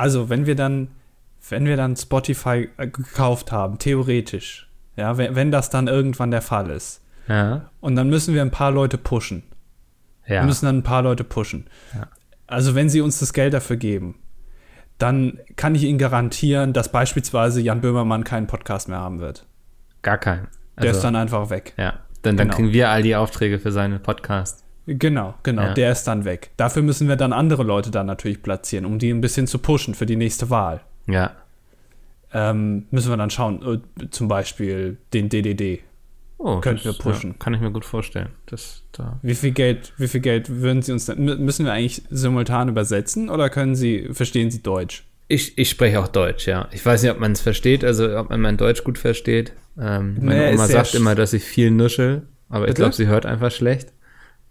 also wenn wir dann, wenn wir dann Spotify äh, gekauft haben, theoretisch, ja, wenn, wenn das dann irgendwann der Fall ist, Ja. und dann müssen wir ein paar Leute pushen. Ja. Wir müssen dann ein paar Leute pushen. Ja. Also wenn sie uns das Geld dafür geben, dann kann ich Ihnen garantieren, dass beispielsweise Jan Böhmermann keinen Podcast mehr haben wird. Gar keinen. Der Also, ist dann einfach weg. ja. Dann, dann Genau. kriegen wir all die Aufträge für seine Podcast. Genau, genau, Ja. der ist dann weg. Dafür müssen wir dann andere Leute dann natürlich platzieren, um die ein bisschen zu pushen für die nächste Wahl. Ja. Ähm, müssen wir dann schauen, äh, zum Beispiel den DDD. Oh, Könnten wir pushen. Ja, kann ich mir gut vorstellen. Das, da. Wie viel Geld, wie viel Geld würden Sie uns denn, mü- müssen wir eigentlich simultan übersetzen oder können Sie, verstehen Sie Deutsch? Ich, ich spreche auch Deutsch, ja. Ich weiß nicht, ob man es versteht, also ob man mein Deutsch gut versteht. Ähm, meine Nee, Oma sagt immer, dass ich viel nuschel, aber ich Bitte? glaube, sie hört einfach schlecht.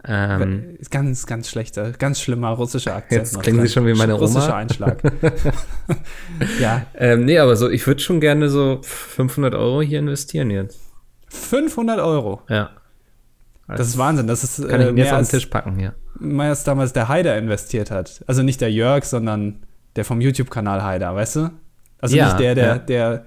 Ähm, ganz, ganz schlechter, ganz schlimmer russischer Akzent. Jetzt noch klingen Sie schon wie meine Oma. Russischer Einschlag. ja, ähm, nee, aber so, ich würde schon gerne so 500 Euro hier investieren jetzt. 500 Euro. Ja. Das ist Wahnsinn. Das ist Kann ich äh, ihn jetzt mehr, auf den Tisch packen hier. mehr als damals der Haider investiert hat. Also nicht der Jörg, sondern der vom YouTube-Kanal Haider, weißt du? Also Ja, nicht der, der, ja. der,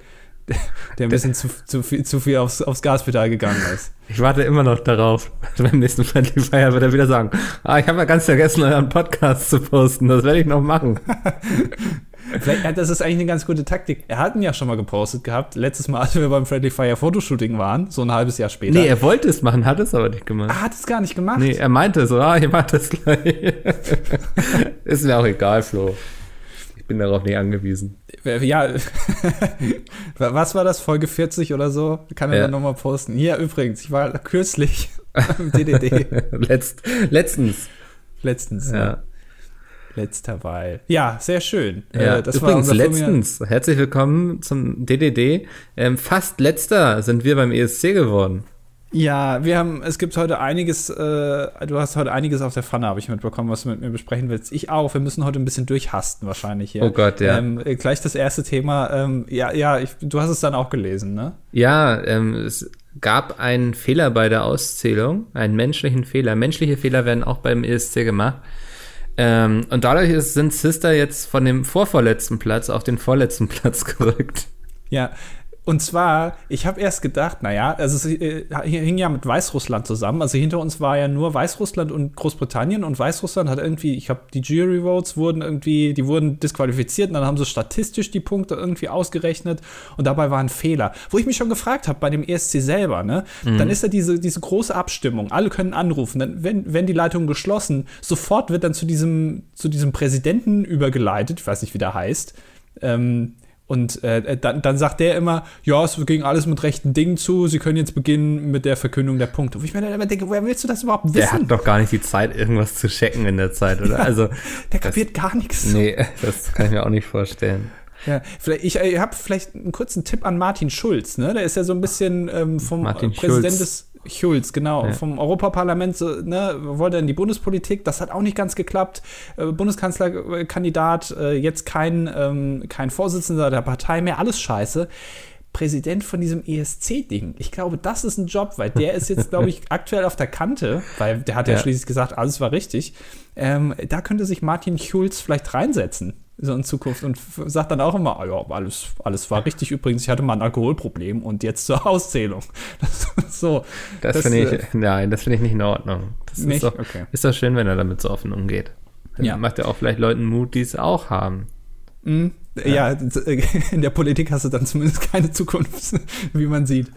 der, der ein bisschen zu, zu, viel, zu viel aufs, aufs Gaspedal gegangen ist. Ich warte immer noch darauf. Beim nächsten Friendly Fire wird er wieder sagen, ah, ich habe ja ganz vergessen, euren Podcast zu posten. Das werde ich noch machen. Vielleicht, das ist eigentlich eine ganz gute Taktik. Er hat ihn ja schon mal gepostet gehabt. Letztes Mal, als wir beim Friendly Fire Fotoshooting waren, so ein halbes Jahr später. Nee, er wollte es machen, hat es aber nicht gemacht. er hat es gar nicht gemacht. Nee, er meinte so, ah, ich mach das gleich. Ist mir auch egal, Flo. Ich bin darauf nicht angewiesen. Ja, was war das? Folge 40 oder so? Kann er Ja. dann nochmal posten. Hier übrigens, ich war kürzlich im DDD. Letzt, letztens. Letztens. Ja. Ja. Letzter Weil. Ja, sehr schön. Ja, Äh, übrigens, letztens. Herzlich willkommen zum DDD. Ähm, fast letzter sind wir beim ESC geworden. Ja, wir haben, es gibt heute einiges, äh, du hast heute einiges auf der Pfanne, habe ich mitbekommen, was du mit mir besprechen willst. Ich auch. Wir müssen heute ein bisschen durchhasten wahrscheinlich hier. Oh Gott, ja. Ähm, äh, gleich das erste Thema. Ähm, ja, ja, ich, du hast es dann auch gelesen, ne? Ja, ähm, es gab einen Fehler bei der Auszählung, einen menschlichen Fehler. Menschliche Fehler werden auch beim ESC gemacht. Ähm, und dadurch ist, sind Sister jetzt von dem vorvorletzten Platz auf den vorletzten Platz gerückt. Ja, und zwar, ich habe erst gedacht, naja, also es äh, hing ja mit Weißrussland zusammen. Also hinter uns war ja nur Weißrussland und Großbritannien und Weißrussland hat irgendwie, ich habe die Jury Votes wurden irgendwie, die wurden disqualifiziert und dann haben sie statistisch die Punkte irgendwie ausgerechnet und dabei war ein Fehler. Wo ich mich schon gefragt habe bei dem ESC selber, ne, dann ist da diese, diese große Abstimmung, alle können anrufen, dann wenn, wenn die Leitung geschlossen, sofort wird dann zu diesem, zu diesem Präsidenten übergeleitet, ich weiß nicht, wie der heißt, ähm, und äh, dann, dann sagt der immer, ja, es ging alles mit rechten Dingen zu, Sie können jetzt beginnen mit der Verkündung der Punkte. Wo ich mir dann immer denke, woher willst du das überhaupt wissen? Der hat doch gar nicht die Zeit, irgendwas zu checken in der Zeit, oder? Also, Der kapiert gar nichts. nee, das kann ich mir auch nicht vorstellen. Ja, vielleicht, ich äh, habe vielleicht einen kurzen Tipp an Martin Schulz, ne? Der ist ja so ein bisschen ähm, vom Martin äh, Präsident Schulz. des Schulz, genau, Ja. vom Europaparlament, so, ne, wollte in die Bundespolitik, das hat auch nicht ganz geklappt. Äh, Bundeskanzlerkandidat, äh, jetzt kein, ähm, kein Vorsitzender der Partei mehr, alles scheiße. Präsident von diesem ESC-Ding. Ich glaube, das ist ein Job, weil der ist jetzt, glaube ich, aktuell auf der Kante, weil der hat ja, Ja. schließlich gesagt, alles war richtig. Ähm, da könnte sich Martin Schulz vielleicht reinsetzen, so in Zukunft, und sagt dann auch immer, ah ja, alles, alles war richtig übrigens, ich hatte mal ein Alkoholproblem und jetzt zur Auszählung. Das, so. Das, Das, finde ich, äh, nein, das finde ich nicht in Ordnung. Das Nicht? ist doch, Okay. ist doch schön, wenn er damit so offen umgeht. Dann Ja. macht er auch vielleicht Leuten Mut, die es auch haben. Mm, ja, in der Politik hast du dann zumindest keine Zukunft, wie man sieht.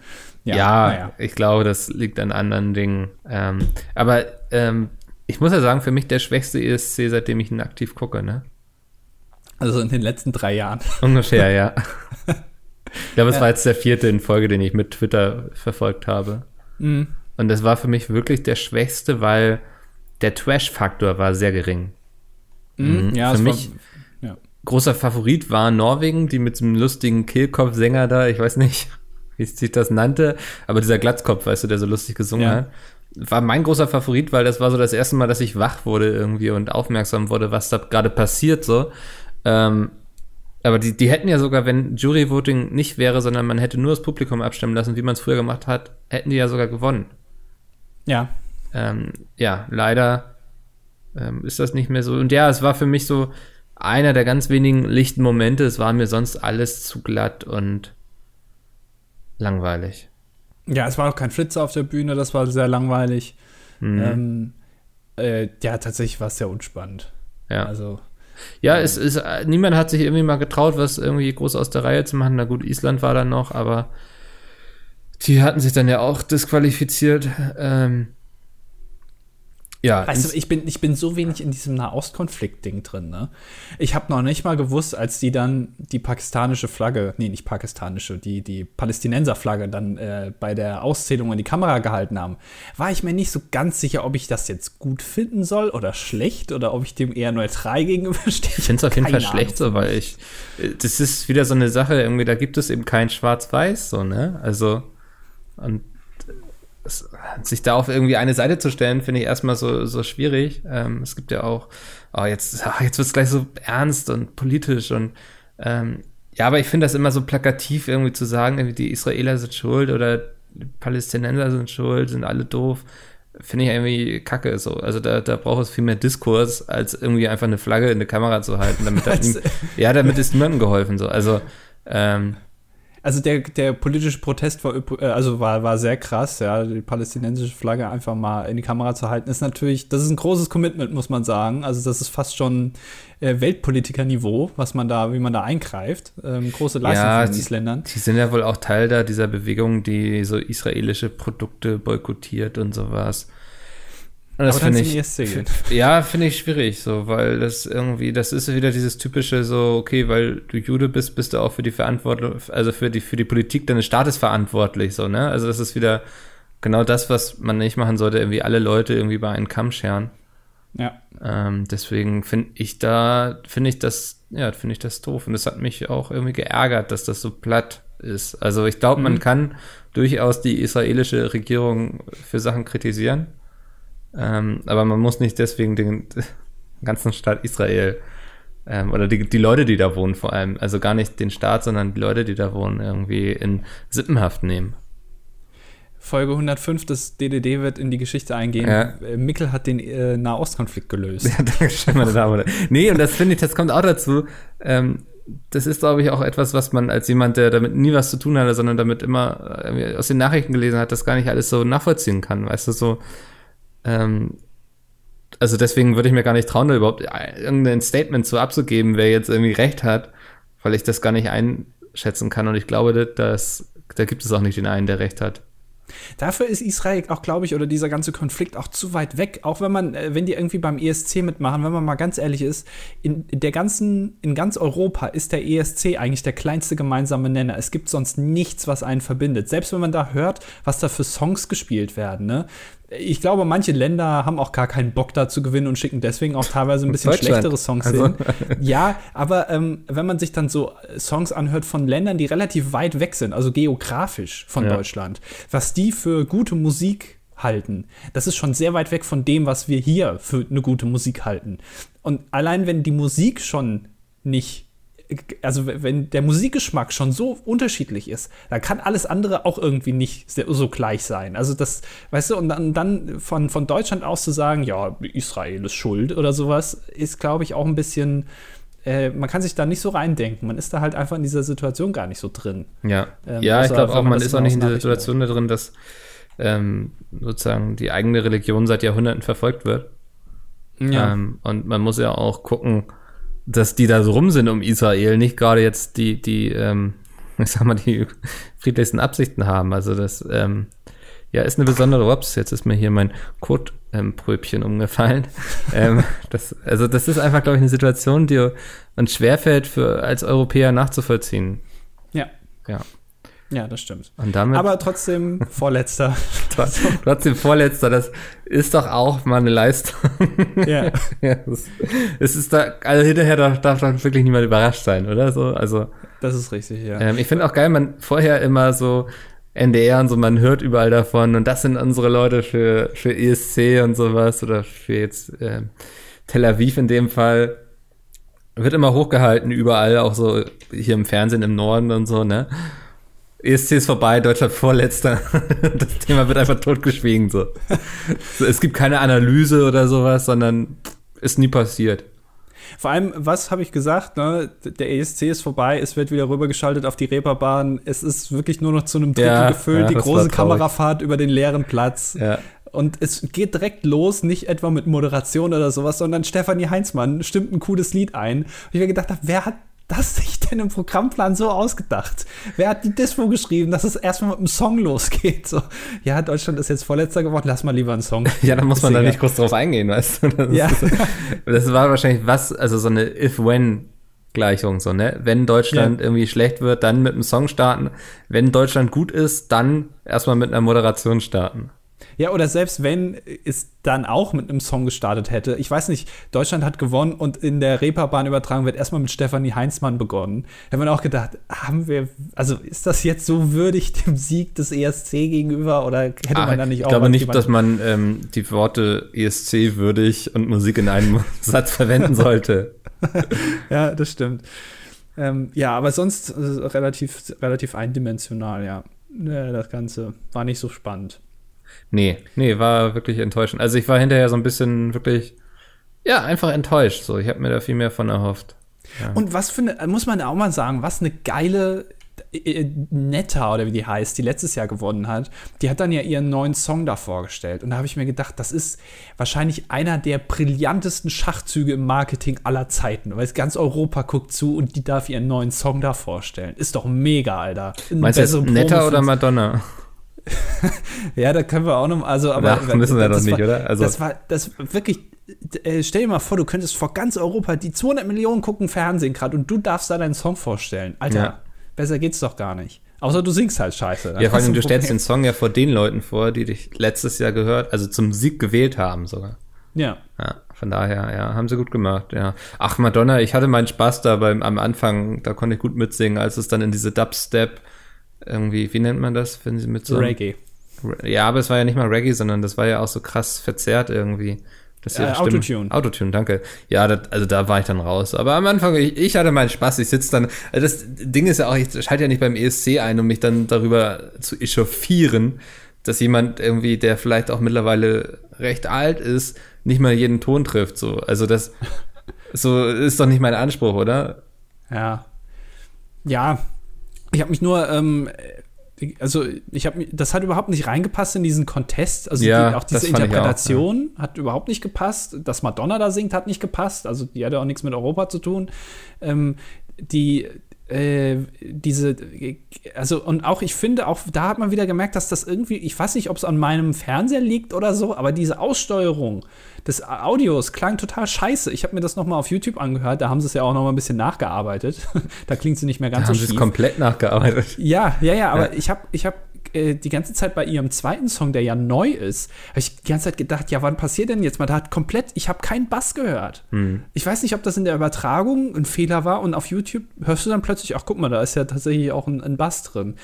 Ja, naja. ich glaube, das liegt an anderen Dingen. Ähm, aber ähm, ich muss ja sagen, für mich der schwächste ESC, seitdem ich ihn aktiv gucke, ne? Also in den letzten drei Jahren. Ungefähr, ja. Ich glaube, es war jetzt der vierte in Folge, den ich mit Twitter verfolgt habe. Mm, Und das war für mich wirklich der schwächste, weil der Trash-Faktor war sehr gering. mm, ja, für mich war, ja. großer Favorit war Norwegen, die mit diesem lustigen Kehlkopf-Sänger da, ich weiß nicht, wie sich das nannte, aber dieser Glatzkopf, weißt du, der so lustig gesungen Ja. hat, war mein großer Favorit, weil das war so das erste Mal, dass ich wach wurde irgendwie und aufmerksam wurde, was da gerade passiert so. Ähm, aber die, die hätten ja sogar, wenn Jury-Voting nicht wäre, sondern man hätte nur das Publikum abstimmen lassen, wie man es früher gemacht hat, hätten die ja sogar gewonnen. ja, Ähm, ja, leider ähm, ist das nicht mehr so. Und ja, es war für mich so, einer der ganz wenigen lichten Momente. Es war mir sonst alles zu glatt und langweilig. Ja, es war auch kein Flitzer auf der Bühne, das war sehr langweilig. Mhm. Ähm, äh, ja, tatsächlich war es sehr unspannend. Ja. Also. Ja, es ist, niemand hat sich irgendwie mal getraut, was irgendwie groß aus der Reihe zu machen. Na gut, Island war dann noch, aber die hatten sich dann ja auch disqualifiziert. Ähm, ja. Weißt du, ich bin, ich bin so wenig in diesem Nahostkonflikt-Ding drin, ne? Ich habe noch nicht mal gewusst, als die dann die pakistanische Flagge, nee, nicht pakistanische, die, die Palästinenser-Flagge dann äh, bei der Auszählung in die Kamera gehalten haben, war ich mir nicht so ganz sicher, ob ich das jetzt gut finden soll oder schlecht oder ob ich dem eher neutral gegenüberstehe. Ich finde es auf jeden Fall schlecht so, weil ich, äh, das ist wieder so eine Sache, irgendwie, da gibt es eben kein Schwarz-Weiß, so, ne? Also, und sich da auf irgendwie eine Seite zu stellen, finde ich erstmal so, so schwierig. Ähm, es gibt ja auch, oh, jetzt, oh, jetzt wird es gleich so ernst und politisch und ähm, ja, aber ich finde das immer so plakativ, irgendwie zu sagen, irgendwie die Israeler sind schuld oder die Palästinenser sind schuld, sind alle doof. Finde ich irgendwie kacke so. Also da, da braucht es viel mehr Diskurs, als irgendwie einfach eine Flagge in der Kamera zu halten, damit da ihm, ja, damit ist niemandem geholfen so. Also ähm, also der, der politische Protest war, äh, also war, war sehr krass, ja, die palästinensische Flagge einfach mal in die Kamera zu halten, ist natürlich, das ist ein großes Commitment, muss man sagen. Also das ist fast schon äh, Weltpolitikerniveau, was man da, wie man da eingreift. Ähm, große Leistung ja, von den Isländern. Die sind ja wohl auch Teil da dieser Bewegung, die so israelische Produkte boykottiert und sowas. Und das finde ich, ja, finde ich schwierig, so, weil das irgendwie, das ist wieder dieses typische, so, okay, weil du Jude bist, bist du auch für die Verantwortung, also für die, für die Politik deines Staates verantwortlich, so, ne? Also das ist wieder genau das, was man nicht machen sollte, irgendwie alle Leute irgendwie bei einem Kamm scheren. Ja. Ähm, deswegen finde ich da, finde ich das, ja, finde ich das doof. Und das hat mich auch irgendwie geärgert, dass das so platt ist. Also ich glaube, mhm. man kann durchaus die israelische Regierung für Sachen kritisieren. Ähm, aber man muss nicht deswegen den ganzen Staat Israel ähm, oder die, die Leute, die da wohnen, vor allem, also gar nicht den Staat, sondern die Leute, die da wohnen, irgendwie in Sippenhaft nehmen. Folge 105 des DDD wird in die Geschichte eingehen. Ja. Äh, Mickel hat den äh, Nahostkonflikt gelöst. Ja, danke schön, meine Damen und Herren. Nee, und das finde ich, das kommt auch dazu. Ähm, das ist, glaube ich, auch etwas, was man als jemand, der damit nie was zu tun hatte, sondern damit immer äh, aus den Nachrichten gelesen hat, das gar nicht alles so nachvollziehen kann. Weißt du, so, ähm, also deswegen würde ich mir gar nicht trauen, da überhaupt irgendein Statement so abzugeben, wer jetzt irgendwie recht hat, weil ich das gar nicht einschätzen kann. Und ich glaube, dass da gibt es auch nicht den einen, der recht hat. Dafür ist Israel auch, glaube ich, oder dieser ganze Konflikt auch zu weit weg. Auch wenn man, äh, wenn die irgendwie beim ESC mitmachen, wenn man mal ganz ehrlich ist, in der ganzen, in ganz Europa ist der ESC eigentlich der kleinste gemeinsame Nenner. Es gibt sonst nichts, was einen verbindet. Selbst wenn man da hört, was da für Songs gespielt werden, ne? Ich glaube, manche Länder haben auch gar keinen Bock da zu gewinnen und schicken deswegen auch teilweise ein bisschen schlechtere Songs also. hin. Ja, aber ähm, wenn man sich dann so Songs anhört von Ländern, die relativ weit weg sind, also geografisch von ja. Deutschland, was die für gute Musik halten, das ist schon sehr weit weg von dem, was wir hier für eine gute Musik halten. Und allein wenn die Musik schon nicht also wenn der Musikgeschmack schon so unterschiedlich ist, dann kann alles andere auch irgendwie nicht so gleich sein. Also das, weißt du, und dann, dann von, von Deutschland aus zu sagen, ja, Israel ist schuld oder sowas, ist, glaube ich, auch ein bisschen äh, man kann sich da nicht so reindenken. Man ist da halt einfach in dieser Situation gar nicht so drin. Ja, ähm, ja ich glaube auch, man ist auch nicht in dieser Situation da drin, dass ähm, sozusagen die eigene Religion seit Jahrhunderten verfolgt wird. Ja. Ähm, und man muss ja auch gucken, dass die da so rum sind um Israel, nicht gerade jetzt die, die, ähm, ich sag mal, die friedlichsten Absichten haben. Also das, ähm, ja, ist eine besondere Ups, jetzt ist mir hier mein Kotpröbchen ähm, umgefallen. ähm, das, also das ist einfach, glaube ich, eine Situation, die uns schwerfällt, für als Europäer nachzuvollziehen. Ja. Ja. Ja, das stimmt. Aber trotzdem Vorletzter. trotzdem Vorletzter, das ist doch auch mal eine Leistung. Ja. ja es ist da, also hinterher darf, darf dann wirklich niemand überrascht sein, oder so? Also. Das ist richtig, ja. Ähm, ich finde auch geil, man vorher immer so NDR und so, man hört überall davon und das sind unsere Leute für, für ESC und sowas oder für jetzt äh, Tel Aviv in dem Fall. Wird immer hochgehalten, überall, auch so hier im Fernsehen im Norden und so, ne? ESC ist vorbei, Deutschland vorletzter. Das Thema wird einfach totgeschwiegen. So. Es gibt keine Analyse oder sowas, sondern ist nie passiert. Vor allem, was habe ich gesagt? Ne? Der ESC ist vorbei, es wird wieder rübergeschaltet auf die Reeperbahn. Es ist wirklich nur noch zu einem Drittel Ja, gefüllt, ja, die große. Kamerafahrt über den leeren Platz. Ja. Und es geht direkt los, nicht etwa mit Moderation oder sowas, sondern Stefanie Heinzmann stimmt ein cooles Lied ein. Und ich mir gedacht habe, wer hat das sich denn im Programmplan so ausgedacht? Wer hat die Dispo geschrieben, dass es erstmal mit einem Song losgeht? So, ja, Deutschland ist jetzt Vorletzter geworden, lass mal lieber einen Song. Ja, da muss man da nicht groß drauf eingehen, weißt du? Das, Ja. ist, das war wahrscheinlich was, also so eine If-When-Gleichung, so, ne? Wenn Deutschland Ja. irgendwie schlecht wird, dann mit einem Song starten. Wenn Deutschland gut ist, dann erstmal mit einer Moderation starten. Ja, oder selbst wenn es dann auch mit einem Song gestartet hätte. Ich weiß nicht, Deutschland hat gewonnen und in der Reeperbahn-Übertragung wird erstmal mit Stefanie Heinzmann begonnen. Da haben wir auch gedacht, haben wir, also ist das jetzt so würdig dem Sieg des ESC gegenüber oder hätte man da nicht Ah, ich auch glaube nicht, dass man ähm, die Worte ESC würdig und Musik in einem Satz verwenden sollte. Ja, das stimmt. Ähm, ja, aber sonst äh, relativ, relativ eindimensional, ja. Ja, Das Ganze war nicht so spannend. Nee, nee, war wirklich enttäuschend. Also ich war hinterher so ein bisschen wirklich, ja, einfach enttäuscht. So, ich habe mir da viel mehr von erhofft. Und was für eine, muss man auch mal sagen, was eine geile äh, Netta oder wie die heißt, die letztes Jahr gewonnen hat, die hat dann ja ihren neuen Song da vorgestellt. Und da habe ich mir gedacht, das ist wahrscheinlich einer der brillantesten Schachzüge im Marketing aller Zeiten, weil es ganz Europa guckt zu und die darf ihren neuen Song da vorstellen. Ist doch mega, Alter. Meinst du Promo oder Madonna? Ja, da können wir auch noch, also aber Ach, müssen wir das doch nicht, war, oder? Also- das war das wirklich. Äh, stell dir mal vor, du könntest vor ganz Europa die 200 Millionen gucken Fernsehen gerade und du darfst da deinen Song vorstellen. Alter, Ja. besser geht's doch gar nicht. Außer du singst halt scheiße. Ja, vor allem, du stellst den. Song ja vor den Leuten vor, die dich letztes Jahr gehört, also zum Sieg gewählt haben sogar. Ja. Ja, von daher, ja, haben sie gut gemacht, ja. Ach, Madonna, ich hatte meinen Spaß da beim, am Anfang, da konnte ich gut mitsingen, als es dann in diese Dubstep irgendwie, wie nennt man das, wenn sie mit so Reggae. Ja, aber es war ja nicht mal Reggae, sondern das war ja auch so krass verzerrt irgendwie. Dass Äh, Autotune. Autotune, danke. Ja, das, also da war ich dann raus. Aber am Anfang, ich, ich hatte meinen Spaß. Ich sitze dann. Also das Ding ist ja auch, ich schalte ja nicht beim ESC ein, um mich dann darüber zu echauffieren, dass jemand irgendwie, der vielleicht auch mittlerweile recht alt ist, nicht mal jeden Ton trifft. So, also das, so ist doch nicht mein Anspruch, oder? Ja. Ja. Ich habe mich nur, ähm, also ich habe das hat überhaupt nicht reingepasst in diesen Contest. Also Ja, die, auch diese ich auch, Interpretation hat überhaupt nicht gepasst. Dass Madonna da singt, hat nicht gepasst. Also die hatte auch nichts mit Europa zu tun. Ähm, die äh, diese, also und auch ich finde, auch da hat man wieder gemerkt, dass das irgendwie, ich weiß nicht, ob es an meinem Fernseher liegt oder so, aber diese Aussteuerung des Audios klang total scheiße. Ich habe mir das noch mal auf YouTube angehört, da haben sie es ja auch noch mal ein bisschen nachgearbeitet. da klingt sie nicht mehr Da ganz haben so sie es schief. komplett nachgearbeitet. Ja, ja, ja, aber Ja. ich habe ich hab, äh, die ganze Zeit bei ihrem zweiten Song, der ja neu ist, habe ich die ganze Zeit gedacht, ja, wann passiert denn jetzt mal? Da hat komplett, ich habe keinen Bass gehört. Hm. Ich weiß nicht, ob das in der Übertragung ein Fehler war und auf YouTube hörst du dann plötzlich, ach guck mal, da ist ja tatsächlich auch ein, ein Bass drin.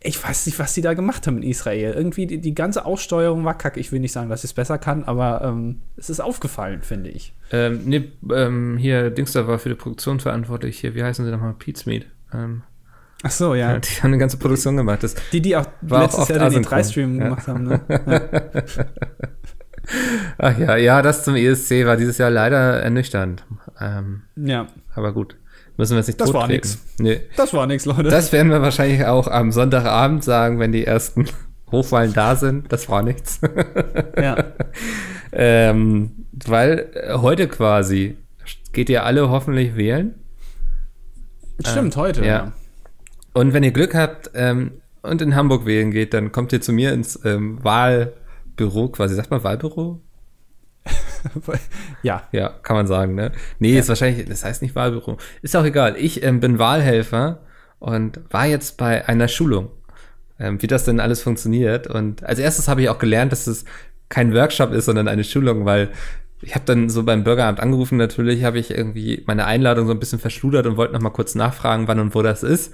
Ich weiß nicht, was die da gemacht haben in Israel. Irgendwie die, die ganze Aussteuerung war kacke. Ich will nicht sagen, dass ich es besser kann, aber ähm, es ist aufgefallen, finde ich. Ähm, nee, ähm, hier, Dingster war für die Produktion verantwortlich. Hier, wie heißen sie nochmal? Pizmeet. Ähm, Ach so, ja. Die haben eine ganze Produktion gemacht. Das, Die, die auch War auch letztes oft Jahr den asynchron. E3-Stream Ja. gemacht haben. Ne? Ja. ach ja, ja, das zum ESC war dieses Jahr leider ernüchternd. Ähm, ja, aber gut, müssen wir jetzt nicht Das war nix. Nee. das war nichts, Leute. Das werden wir wahrscheinlich auch am Sonntagabend sagen, wenn die ersten Hochwahlen da sind. Das war nichts. ja. ähm, weil äh, heute quasi geht ihr alle hoffentlich wählen. Stimmt, heute. ja. Ja. Und wenn ihr Glück habt ähm, und in Hamburg wählen geht, dann kommt ihr zu mir ins ähm, Wahlbüro, quasi, sagt man Wahlbüro? ja. Ja, kann man sagen, ne? Nee, ist wahrscheinlich, das heißt nicht Wahlbüro. Ist auch egal. Ich ähm, bin Wahlhelfer und war jetzt bei einer Schulung, ähm, wie das denn alles funktioniert. Und als erstes habe ich auch gelernt, dass es kein Workshop ist, sondern eine Schulung, weil ich habe dann so beim Bürgeramt angerufen, natürlich habe ich irgendwie meine Einladung so ein bisschen verschludert und wollte noch mal kurz nachfragen, wann und wo das ist.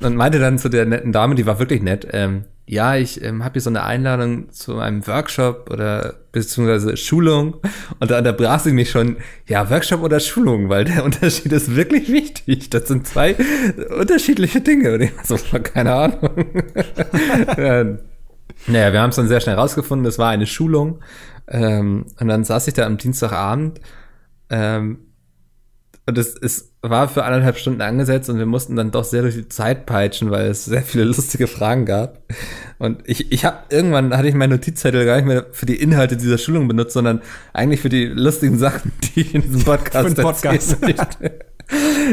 Und meinte dann zu der netten Dame, die war wirklich nett, ähm, ja, ich ähm, habe hier so eine Einladung zu einem Workshop oder beziehungsweise Schulung und da unterbrach sie mich schon, ja, Workshop oder Schulung, weil der Unterschied ist wirklich wichtig. Das sind zwei unterschiedliche Dinge. Und ich so, keine Ahnung. ja, naja, wir haben es dann sehr schnell rausgefunden, es war eine Schulung. Ähm, und dann saß ich da am Dienstagabend Ähm, und es, es war für anderthalb Stunden angesetzt und wir mussten dann doch sehr durch die Zeit peitschen, weil es sehr viele lustige Fragen gab. Und ich, ich habe irgendwann hatte ich meinen Notizzettel gar nicht mehr für die Inhalte dieser Schulung benutzt, sondern eigentlich für die lustigen Sachen, die ich in diesem Podcast, Podcast.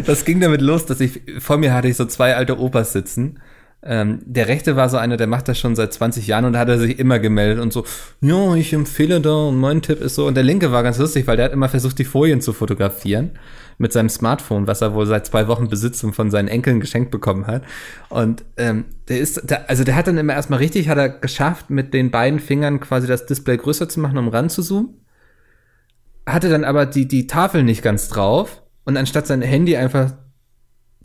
Das ging damit los, dass ich vor mir hatte ich so zwei alte Opas sitzen. Ähm, der rechte war so einer, der macht das schon seit 20 Jahren und da hat er sich immer gemeldet und so, ja, ich empfehle da und mein Tipp ist so. Und der linke war ganz lustig, weil der hat immer versucht, die Folien zu fotografieren mit seinem Smartphone, was er wohl seit zwei Wochen besitzt und von seinen Enkeln geschenkt bekommen hat. Und ähm, der ist, der, also der hat dann immer erstmal richtig, hat er geschafft, mit den beiden Fingern quasi das Display größer zu machen, um ranzuzoomen. Hatte dann aber die, die Tafel nicht ganz drauf und anstatt sein Handy einfach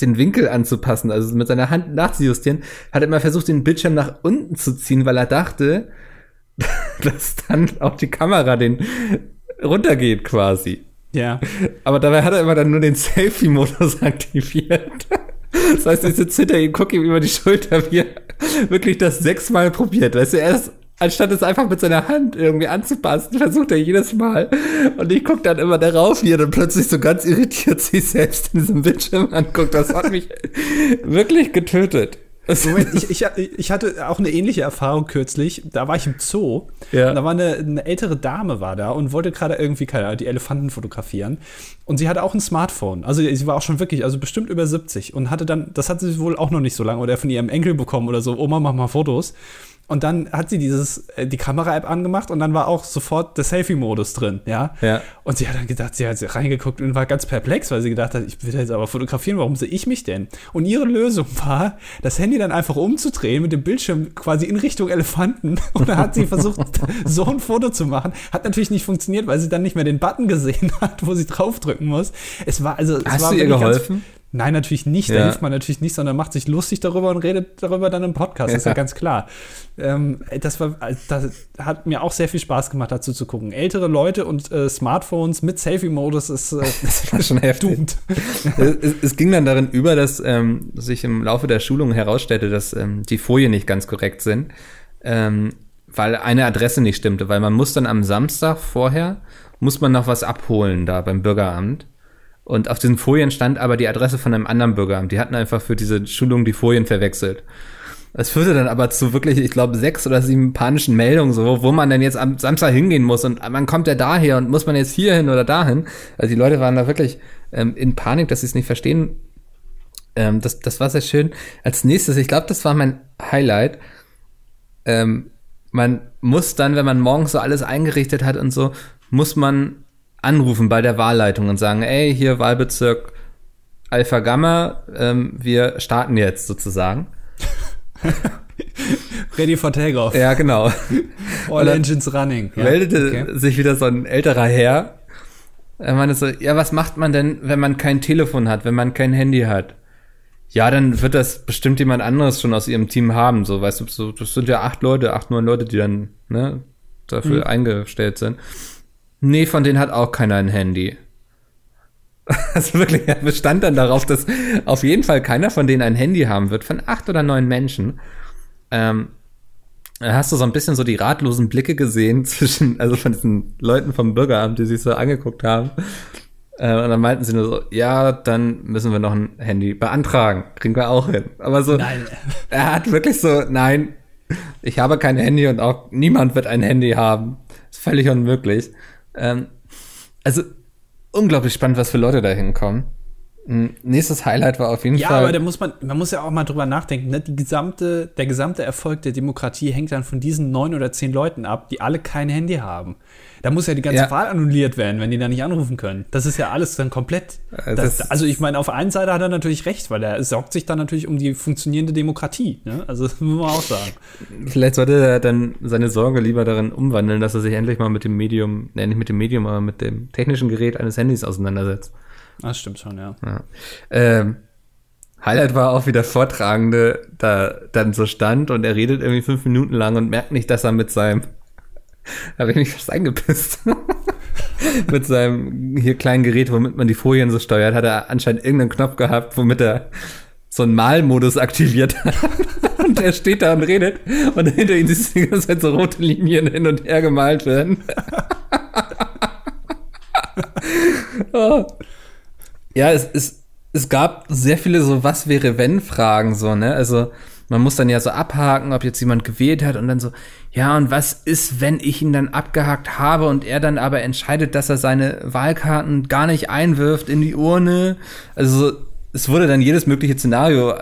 den Winkel anzupassen, also mit seiner Hand nachzujustieren, hat er immer versucht, den Bildschirm nach unten zu ziehen, weil er dachte, dass dann auch die Kamera den runtergeht quasi. Ja. Aber dabei hat er immer dann nur den Selfie-Modus aktiviert. Das heißt, ich sitze hinter ihm, gucke ihm über die Schulter, wie er wirklich das sechsmal probiert. Weißt du, er ist, anstatt es einfach mit seiner Hand irgendwie anzupassen, versucht er jedes Mal. Und ich gucke dann immer darauf, wie er dann plötzlich so ganz irritiert sich selbst in diesem Bildschirm anguckt. Das hat mich wirklich getötet. Moment, ich, ich, ich hatte auch eine ähnliche Erfahrung kürzlich. Da war ich im Zoo. Ja. Und da war eine, eine ältere Dame war da und wollte gerade irgendwie keine Ahnung, die Elefanten fotografieren. Und sie hatte auch ein Smartphone. Also sie war auch schon wirklich, also bestimmt über 70 und hatte dann, das hat sie wohl auch noch nicht so lange oder von ihrem Enkel bekommen oder so. Oma, mach mal Fotos. Und dann hat sie dieses, äh, die Kamera-App angemacht und dann war auch sofort der Selfie-Modus drin, ja? Ja. Und sie hat dann gedacht, sie hat reingeguckt und war ganz perplex, weil sie gedacht hat, ich will jetzt aber fotografieren, warum sehe ich mich denn? Und ihre Lösung war, das Handy dann einfach umzudrehen mit dem Bildschirm quasi in Richtung Elefanten. Und dann hat sie versucht, so ein Foto zu machen. Hat natürlich nicht funktioniert, weil sie dann nicht mehr den Button gesehen hat, wo sie draufdrücken muss. Es war also. es Hast war du ihr wirklich ganz- geholfen? Nein, natürlich nicht. Da Ja. hilft man natürlich nicht, sondern macht sich lustig darüber und redet darüber dann im Podcast. Ist ja Ja. ganz klar. Ähm, das, war, das hat mir auch sehr viel Spaß gemacht, dazu zu gucken. Ältere Leute und äh, Smartphones mit Selfie-Modus ist äh, Das war schon heftig. doomed. es, es ging dann darin über, dass ähm, sich im Laufe der Schulung herausstellte, dass ähm, die Folien nicht ganz korrekt sind, ähm, weil eine Adresse nicht stimmte, weil man muss dann am Samstag vorher, muss man noch was abholen da beim Bürgeramt. Und auf diesen Folien stand aber die Adresse von einem anderen Bürgeramt. Die hatten einfach für diese Schulung die Folien verwechselt. Das führte dann aber zu wirklich, ich glaube, sechs oder sieben panischen Meldungen, so, wo man denn jetzt am Samstag hingehen muss und man kommt ja daher und muss man jetzt hier hin oder dahin. Also die Leute waren da wirklich ähm, in Panik, dass sie es nicht verstehen. Ähm, das, das war sehr schön. Als nächstes, ich glaube, das war mein Highlight. Ähm, man muss dann, wenn man morgens so alles eingerichtet hat und so, muss man anrufen bei der Wahlleitung und sagen, ey, hier Wahlbezirk Alpha Gamma, ähm, wir starten jetzt sozusagen. Ready for Takeoff. Ja, genau. All engines running. Ja, meldete okay. sich wieder so ein älterer Herr. Er meinte so, ja, was macht man denn, wenn man kein Telefon hat, wenn man kein Handy hat? Ja, dann wird das bestimmt jemand anderes schon aus ihrem Team haben, so, weißt du, so, das sind ja acht Leute, acht, neun Leute, die dann, ne, dafür Mhm. eingestellt sind. Nee, von denen hat auch keiner ein Handy. Also wirklich, er bestand dann darauf, dass auf jeden Fall keiner von denen ein Handy haben wird, von acht oder neun Menschen. Ähm, da hast du so ein bisschen so die ratlosen Blicke gesehen zwischen, also von diesen Leuten vom Bürgeramt, die sich so angeguckt haben. Äh, und dann meinten sie nur so, ja, dann müssen wir noch ein Handy beantragen. Kriegen wir auch hin. Aber so, Nein. er hat wirklich so, nein, ich habe kein Handy und auch niemand wird ein Handy haben. Ist völlig unmöglich. Ähm, also, unglaublich spannend, was für Leute da hinkommen. Nächstes Highlight war auf jeden Ja, Fall. aber da muss man, man muss ja auch mal drüber nachdenken. Ne? Die gesamte, der gesamte Erfolg der Demokratie hängt dann von diesen neun oder zehn Leuten ab, die alle kein Handy haben. Da muss ja die ganze Ja. Wahl annulliert werden, wenn die da nicht anrufen können. Das ist ja alles dann komplett. Äh, Das, das- also ich meine, auf der einen Seite hat er natürlich recht, weil er sorgt sich dann natürlich um die funktionierende Demokratie. Ne? Also das muss man auch sagen. Vielleicht sollte er dann seine Sorge lieber darin umwandeln, dass er sich endlich mal mit dem Medium, ne, nicht mit dem Medium, aber mit dem technischen Gerät eines Handys auseinandersetzt. Das stimmt schon, ja. Ja. Ähm, Highlight war auch, wie der Vortragende da dann so stand und er redet irgendwie fünf Minuten lang und merkt nicht, dass er mit seinem, habe ich mich fast eingepisst, mit seinem hier kleinen Gerät, womit man die Folien so steuert, hat er anscheinend irgendeinen Knopf gehabt, womit er so einen Malmodus aktiviert hat. Und er steht da und redet und hinter ihm siehst du die ganze Zeit so rote Linien hin und her gemalt werden. Oh. Ja, es, es, es gab sehr viele so Was wäre wenn Fragen so, ne? Also man muss dann ja so abhaken, ob jetzt jemand gewählt hat und dann so, ja, und was ist, wenn ich ihn dann abgehakt habe und er dann aber entscheidet, dass er seine Wahlkarten gar nicht einwirft in die Urne? Also es wurde dann jedes mögliche Szenario äh,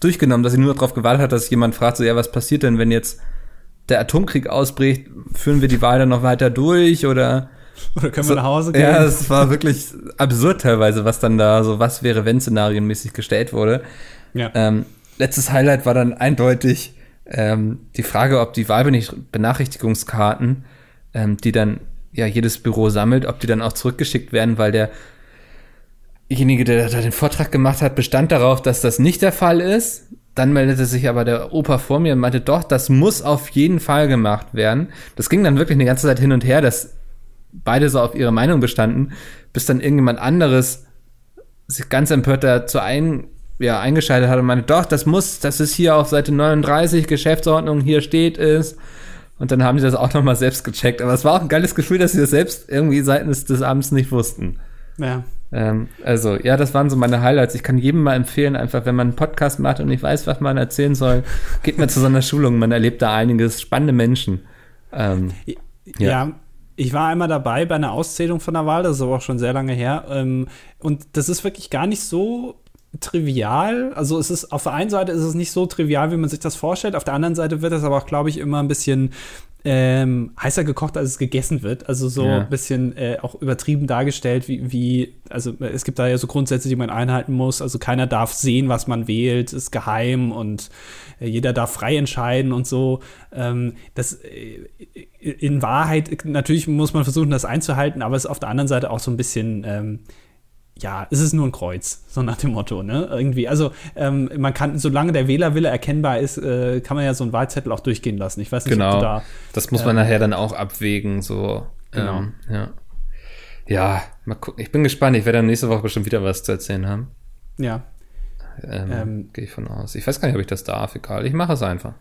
durchgenommen, dass sie nur darauf gewartet hat, dass jemand fragt, so, ja, was passiert denn, wenn jetzt der Atomkrieg ausbricht? Führen wir die Wahl dann noch weiter durch oder Oder können so, wir nach Hause gehen? Ja, es war wirklich absurd teilweise, was dann da so was wäre wenn szenarienmäßig gestellt wurde. Ja. Ähm, letztes Highlight war dann eindeutig ähm, die Frage, ob die Wahlbenachrichtigungskarten, ähm, die dann ja jedes Büro sammelt, ob die dann auch zurückgeschickt werden, weil derjenige, der da den Vortrag gemacht hat, bestand darauf, dass das nicht der Fall ist. Dann meldete sich aber der Opa vor mir und meinte, doch, das muss auf jeden Fall gemacht werden. Das ging dann wirklich eine ganze Zeit hin und her, dass beide so auf ihre Meinung bestanden, bis dann irgendjemand anderes sich ganz empört dazu ein, ja, eingeschaltet hat und meinte, doch, das muss, das ist hier auf Seite 39 Geschäftsordnung, hier steht es. Und dann haben die das auch nochmal selbst gecheckt. Aber es war auch ein geiles Gefühl, dass sie das selbst irgendwie seitens des Abends nicht wussten. ja. Ähm, also, ja, das waren so meine Highlights. Ich kann jedem mal empfehlen, einfach, wenn man einen Podcast macht und nicht weiß, was man erzählen soll, geht mal zu so einer Schulung. Man erlebt da einiges. Spannende Menschen. Ähm, Ja. Ja. Ich war einmal dabei bei einer Auszählung von der Wahl, das ist aber auch schon sehr lange her. Ähm, und das ist wirklich gar nicht so trivial. Also es ist auf der einen Seite ist es nicht so trivial, wie man sich das vorstellt. Auf der anderen Seite wird es aber auch, glaube ich, immer ein bisschen ähm, heißer gekocht, als es gegessen wird. Also so Ja. ein bisschen äh, auch übertrieben dargestellt, wie, wie, also äh, es gibt da ja so Grundsätze, die man einhalten muss. Also keiner darf sehen, was man wählt, ist geheim und jeder darf frei entscheiden und so. Ähm, das äh, in Wahrheit, natürlich muss man versuchen, das einzuhalten, aber es ist auf der anderen Seite auch so ein bisschen, ähm, ja, es ist nur ein Kreuz, so nach dem Motto, ne? Irgendwie. Also ähm, man kann, solange der Wählerwille erkennbar ist, äh, kann man ja so einen Wahlzettel auch durchgehen lassen. Ich weiß nicht, ob Genau. du da. Das muss man nachher dann auch abwägen, so. Genau. Ähm, ja. Ja, mal gucken. Ich bin gespannt. Ich werde dann nächste Woche bestimmt wieder was zu erzählen haben. Ja. Ähm, Ähm. Gehe ich von aus. Ich weiß gar nicht, ob ich das darf. Egal. Ich mache es einfach.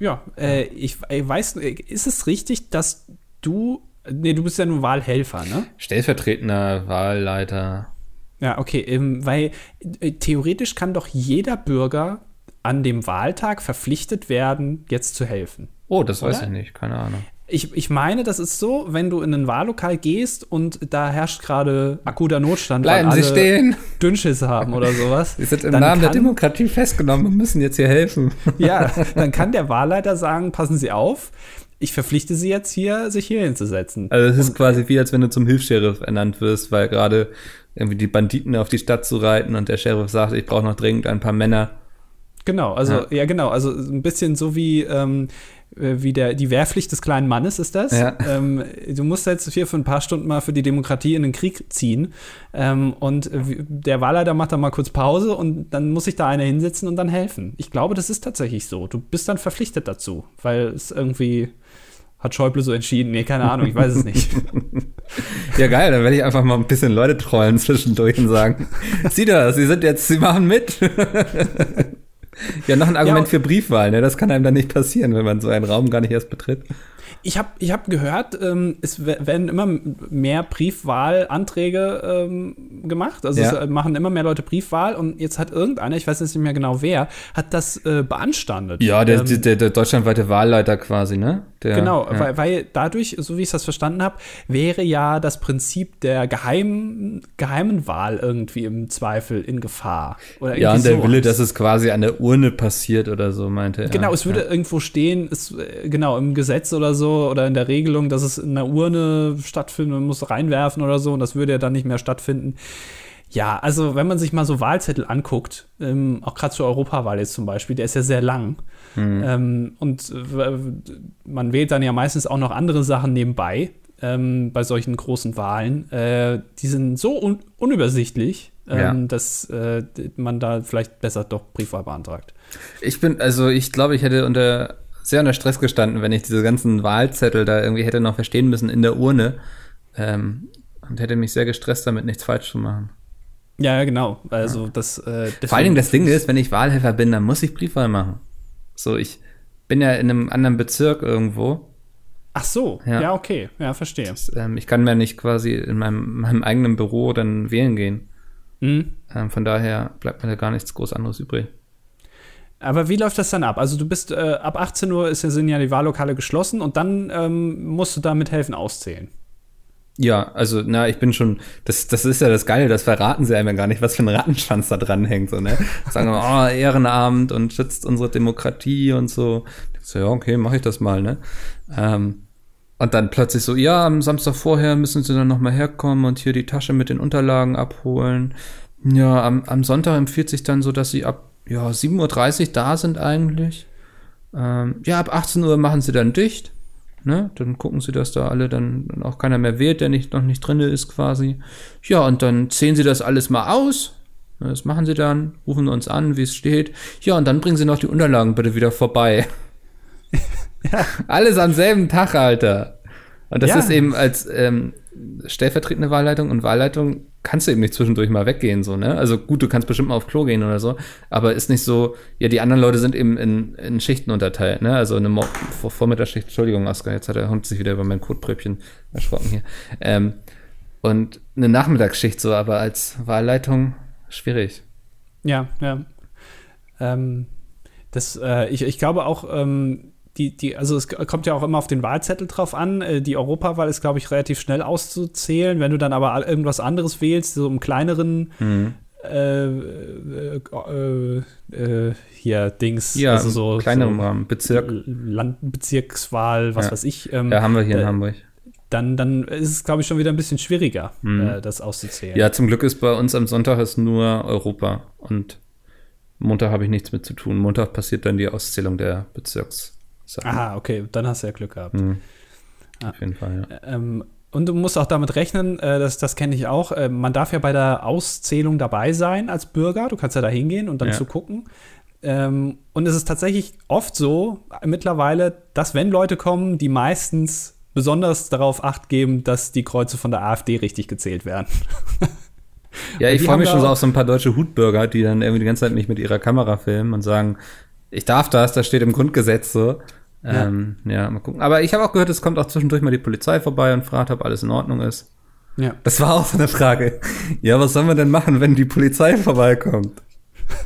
Ja, äh, ich, ich weiß, ist es richtig, dass du, nee, du bist ja nur Wahlhelfer, ne? Stellvertretender Wahlleiter. Ja, okay, ähm, weil äh, theoretisch kann doch jeder Bürger an dem Wahltag verpflichtet werden, jetzt zu helfen. Oh, das weiß Oder? ich nicht. Keine Ahnung. Ich, ich meine, das ist so, wenn du in ein Wahllokal gehst und da herrscht gerade akuter Notstand, Bleiben weil Sie stehen. Dünnschiss haben oder sowas. Wir sind im Namen der kann- Demokratie festgenommen und müssen jetzt hier helfen. Ja, dann kann der Wahlleiter sagen, passen Sie auf, ich verpflichte Sie jetzt hier, sich hier hinzusetzen. Also es ist quasi wie, als wenn du zum Hilfs-Sheriff ernannt wirst, weil gerade irgendwie die Banditen auf die Stadt zu reiten und der Sheriff sagt, ich brauche noch dringend ein paar Männer. Genau, also Ja. ja, genau, also ein bisschen so wie ähm, äh, wie der die Wehrpflicht des kleinen Mannes ist das. Ja. Ähm, du musst jetzt hier für ein paar Stunden mal für die Demokratie in den Krieg ziehen ähm, und äh, der Wahlleiter macht dann mal kurz Pause und dann muss sich da einer hinsetzen und dann helfen. Ich glaube, das ist tatsächlich so. Du bist dann verpflichtet dazu, weil es irgendwie hat Schäuble so entschieden. Nee, keine Ahnung, ich weiß es nicht. Ja, geil, dann werde ich einfach mal ein bisschen Leute trollen zwischendurch und sagen, sieh das, Sie sind jetzt, Sie machen mit. ja, noch ein Argument und- für Briefwahl, ne? Das kann einem dann nicht passieren, wenn man so einen Raum gar nicht erst betritt. Ich habe ich hab gehört, ähm, es we- werden immer mehr Briefwahlanträge ähm, gemacht. Also Ja. es machen immer mehr Leute Briefwahl und jetzt hat irgendeiner, ich weiß jetzt nicht mehr genau wer, hat das äh, beanstandet. Ja, der, Ähm, der, der deutschlandweite Wahlleiter quasi, ne? Der, Genau, ja. weil, weil dadurch, so wie ich das verstanden habe, wäre ja das Prinzip der geheimen, geheimen Wahl irgendwie im Zweifel in Gefahr. Ja, und der sowas. Wille, dass es quasi an der Urne passiert oder so, meinte er. Genau, es würde Ja. irgendwo stehen, es, äh, genau, im Gesetz oder so oder in der Regelung, dass es in der Urne stattfindet, man muss reinwerfen oder so und das würde ja dann nicht mehr stattfinden. Ja, also wenn man sich mal so Wahlzettel anguckt, ähm, auch gerade zur Europawahl jetzt zum Beispiel, der ist ja sehr lang. Hm. Ähm, und äh, man wählt dann ja meistens auch noch andere Sachen nebenbei ähm, bei solchen großen Wahlen. Äh, die sind so un unübersichtlich, ähm, Ja. dass äh, man da vielleicht besser doch Briefwahl beantragt. Ich bin, also ich glaube, ich hätte unter sehr unter Stress gestanden, wenn ich diese ganzen Wahlzettel da irgendwie hätte noch verstehen müssen in der Urne. Ähm, und hätte mich sehr gestresst, damit nichts falsch zu machen. Ja, ja, genau. Also das. Äh, Vor allen Dingen das Ding ist, wenn ich Wahlhelfer bin, dann muss ich Briefwahl machen. So, ich bin ja in einem anderen Bezirk irgendwo. Ach so, Ja. ja, okay, ja, verstehe. Das, ähm, ich kann mir nicht quasi in meinem, meinem eigenen Büro dann wählen gehen. Mhm. Ähm, von daher bleibt mir da gar nichts groß anderes übrig. Aber wie läuft das dann ab? Also du bist äh, ab 18 Uhr ist, sind ja die Wahllokale geschlossen und dann ähm, musst du da mithelfen auszählen. Ja, also, na, ich bin schon, das, das ist ja das Geile, das verraten sie einem ja gar nicht, was für ein Rattenschwanz da dran hängt, so, ne? Sagen wir, oh, Ehrenamt und schützt unsere Demokratie und so. Ich so, ja, okay, mache ich das mal, ne? Ähm, und dann plötzlich so, ja, am Samstag vorher müssen sie dann nochmal herkommen und hier die Tasche mit den Unterlagen abholen. Ja, am, am Sonntag empfiehlt sich dann so, dass sie ab, ja, 7.30 Uhr da sind eigentlich. Ähm, ja, ab 18 Uhr machen sie dann dicht. Ne? Dann gucken sie, dass da alle dann, auch keiner mehr wählt, der nicht, noch nicht drinne ist quasi. Ja, und dann zählen sie das alles mal aus. Ne, Das machen sie dann, rufen uns an, wie es steht. Ja, und dann bringen sie noch die Unterlagen bitte wieder vorbei. Alles am selben Tag, Alter. Und das Ja. ist eben als ähm, stellvertretende Wahlleitung und Wahlleitung kannst du eben nicht zwischendurch mal weggehen, so, ne? Also gut, du kannst bestimmt mal auf Klo gehen oder so, aber ist nicht so, ja, die anderen Leute sind eben in, in Schichten unterteilt, ne? Also eine Vormittagsschicht, Entschuldigung, Oskar, jetzt hat der Hund sich wieder über mein Kotbrötchen erschrocken hier. Ähm, und eine Nachmittagsschicht so, aber als Wahlleitung schwierig. Ja, ja. Ähm, das, äh, ich, ich glaube auch, ähm, die, die, also es kommt ja auch immer auf den Wahlzettel drauf an. Äh, Die Europawahl ist, glaube ich, relativ schnell auszuzählen. Wenn du dann aber irgendwas anderes wählst, so im kleineren äh, äh, äh, äh, hier Dings, Ja, also so, kleinerem so Rahmen, Bezirk. Landbezirkswahl, was Ja. weiß ich, ähm, Ja, haben wir hier in Hamburg. dann, dann ist es, glaube ich, schon wieder ein bisschen schwieriger, äh, das auszuzählen. Ja, zum Glück ist bei uns am Sonntag ist nur Europa und Montag habe ich nichts mit zu tun. Montag passiert dann die Auszählung der Bezirkssachen. Aha, okay, dann hast du ja Glück gehabt. Mhm. Auf jeden Fall, ja. Ähm, und du musst auch damit rechnen, äh, das, das kenne ich auch, äh, man darf ja bei der Auszählung dabei sein als Bürger. Du kannst ja da hingehen und dann Ja. zu gucken. Ähm, und es ist tatsächlich oft so mittlerweile, dass wenn Leute kommen, die meistens besonders darauf acht geben, dass die Kreuze von der AfD richtig gezählt werden. Ja, ich freue mich schon so auf so ein paar deutsche Hutbürger, die dann irgendwie die ganze Zeit mich mit ihrer Kamera filmen und sagen, ich darf das, das steht im Grundgesetz so. Ja. Ähm, ja, mal gucken. Aber ich habe auch gehört, es kommt auch zwischendurch mal die Polizei vorbei und fragt, ob alles in Ordnung ist. Ja. Das war auch so eine Frage. Ja, was sollen wir denn machen, wenn die Polizei vorbeikommt?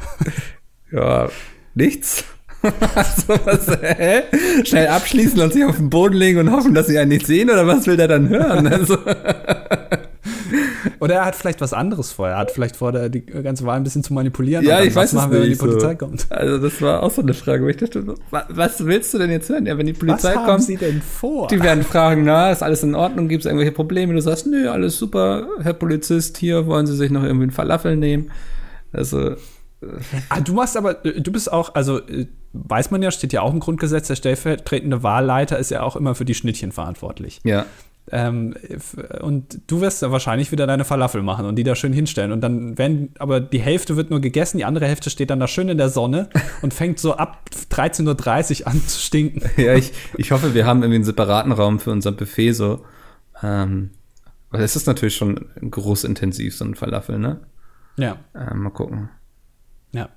ja, nichts. also, was, hä? Schnell abschließen und sich auf den Boden legen und hoffen, dass sie einen nicht sehen oder was will der dann hören? Also, Oder er hat vielleicht was anderes vor. Er hat vielleicht vor, der, die ganze Wahl ein bisschen zu manipulieren. ja, ich weiß es was machen wir, wenn die nicht. Polizei so. kommt. Also, das war auch so eine Frage, wo ich dachte, was willst du denn jetzt hören? Ja, wenn die Was Polizei haben kommt, Sie denn vor? die werden fragen, na, ist alles in Ordnung? Gibt es irgendwelche Probleme? Du sagst, nö, alles super, Herr Polizist, hier wollen Sie sich noch irgendwie einen Falafel nehmen. Also, Ah, du machst aber, äh, du bist auch, also äh, weiß man ja, steht ja auch im Grundgesetz, der stellvertretende Wahlleiter ist ja auch immer für die Schnittchen verantwortlich. ja. Ähm, und du wirst da wahrscheinlich wieder deine Falafel machen und die da schön hinstellen. Und dann werden, aber die Hälfte wird nur gegessen, die andere Hälfte steht dann da schön in der Sonne und fängt so ab 13.30 Uhr an zu stinken. Ja, ich, ich hoffe, wir haben irgendwie einen separaten Raum für unser Buffet so. Ähm, weil es ist natürlich schon großintensiv, so ein Falafel, ne? Ja, Ähm, mal gucken. ja.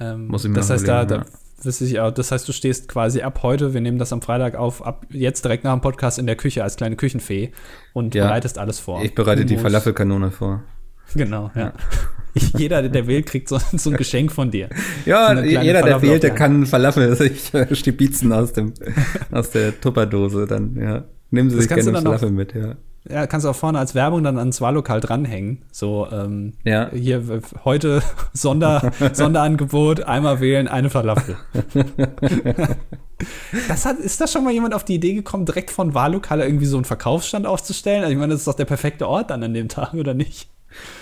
Ähm, Muss ich mir das heißt, da, da wüsste ich auch, das heißt, du stehst quasi ab heute, wir nehmen das am Freitag auf, ab jetzt direkt nach dem Podcast in der Küche als kleine Küchenfee und Ja. bereitest alles vor. Ich bereite die. Falafelkanone vor. Genau, ja. Jeder, der will, kriegt so, so ein Geschenk von dir. Ja, So jeder, der wählt, der kann Falafel sich äh, stibitzen aus dem, aus der Tupperdose dann, ja. Nehmen Sie Das sich gerne Falafel mit, ja. Ja, kannst du auch vorne als Werbung dann ans Wahllokal dranhängen. So, ähm, Ja. hier heute Sonder, Sonderangebot, einmal wählen, eine Falafel. das hat, ist da schon mal jemand auf die Idee gekommen, direkt von Wahllokal irgendwie so einen Verkaufsstand aufzustellen? Also ich meine, das ist doch der perfekte Ort dann an dem Tag, oder nicht?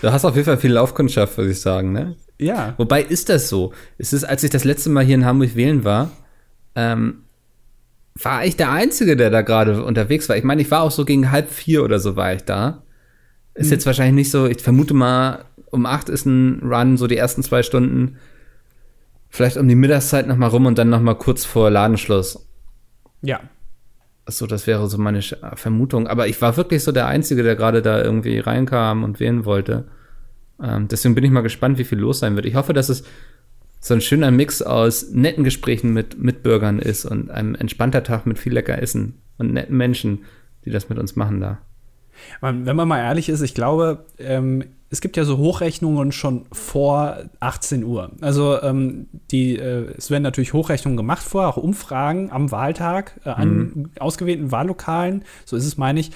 Du hast auf jeden Fall viel Laufkundschaft, würde ich sagen, ne? Ja. Wobei ist das so? Es ist, als ich das letzte Mal hier in Hamburg wählen war, ähm, war ich der Einzige, der da gerade unterwegs war. Ich meine, ich war auch so gegen halb vier oder so war ich da. Ist jetzt wahrscheinlich nicht so, ich vermute mal, um acht ist ein Run, so die ersten zwei Stunden. Vielleicht um die Mittagszeit noch mal rum und dann noch mal kurz vor Ladenschluss. Ja. So, das wäre so meine Vermutung. Aber ich war wirklich so der Einzige, der gerade da irgendwie reinkam und wählen wollte. Ähm, deswegen bin ich mal gespannt, wie viel los sein wird. Ich hoffe, dass es so ein schöner Mix aus netten Gesprächen mit Mitbürgern ist und einem entspannter Tag mit viel lecker Essen. und netten Menschen, die das mit uns machen da. Wenn man mal ehrlich ist, ich glaube, ähm, es gibt ja so Hochrechnungen schon vor 18 Uhr. Also ähm, die, äh, es werden natürlich Hochrechnungen gemacht vor, auch Umfragen am Wahltag äh, an mhm. ausgewählten Wahllokalen. So ist es, meine ich.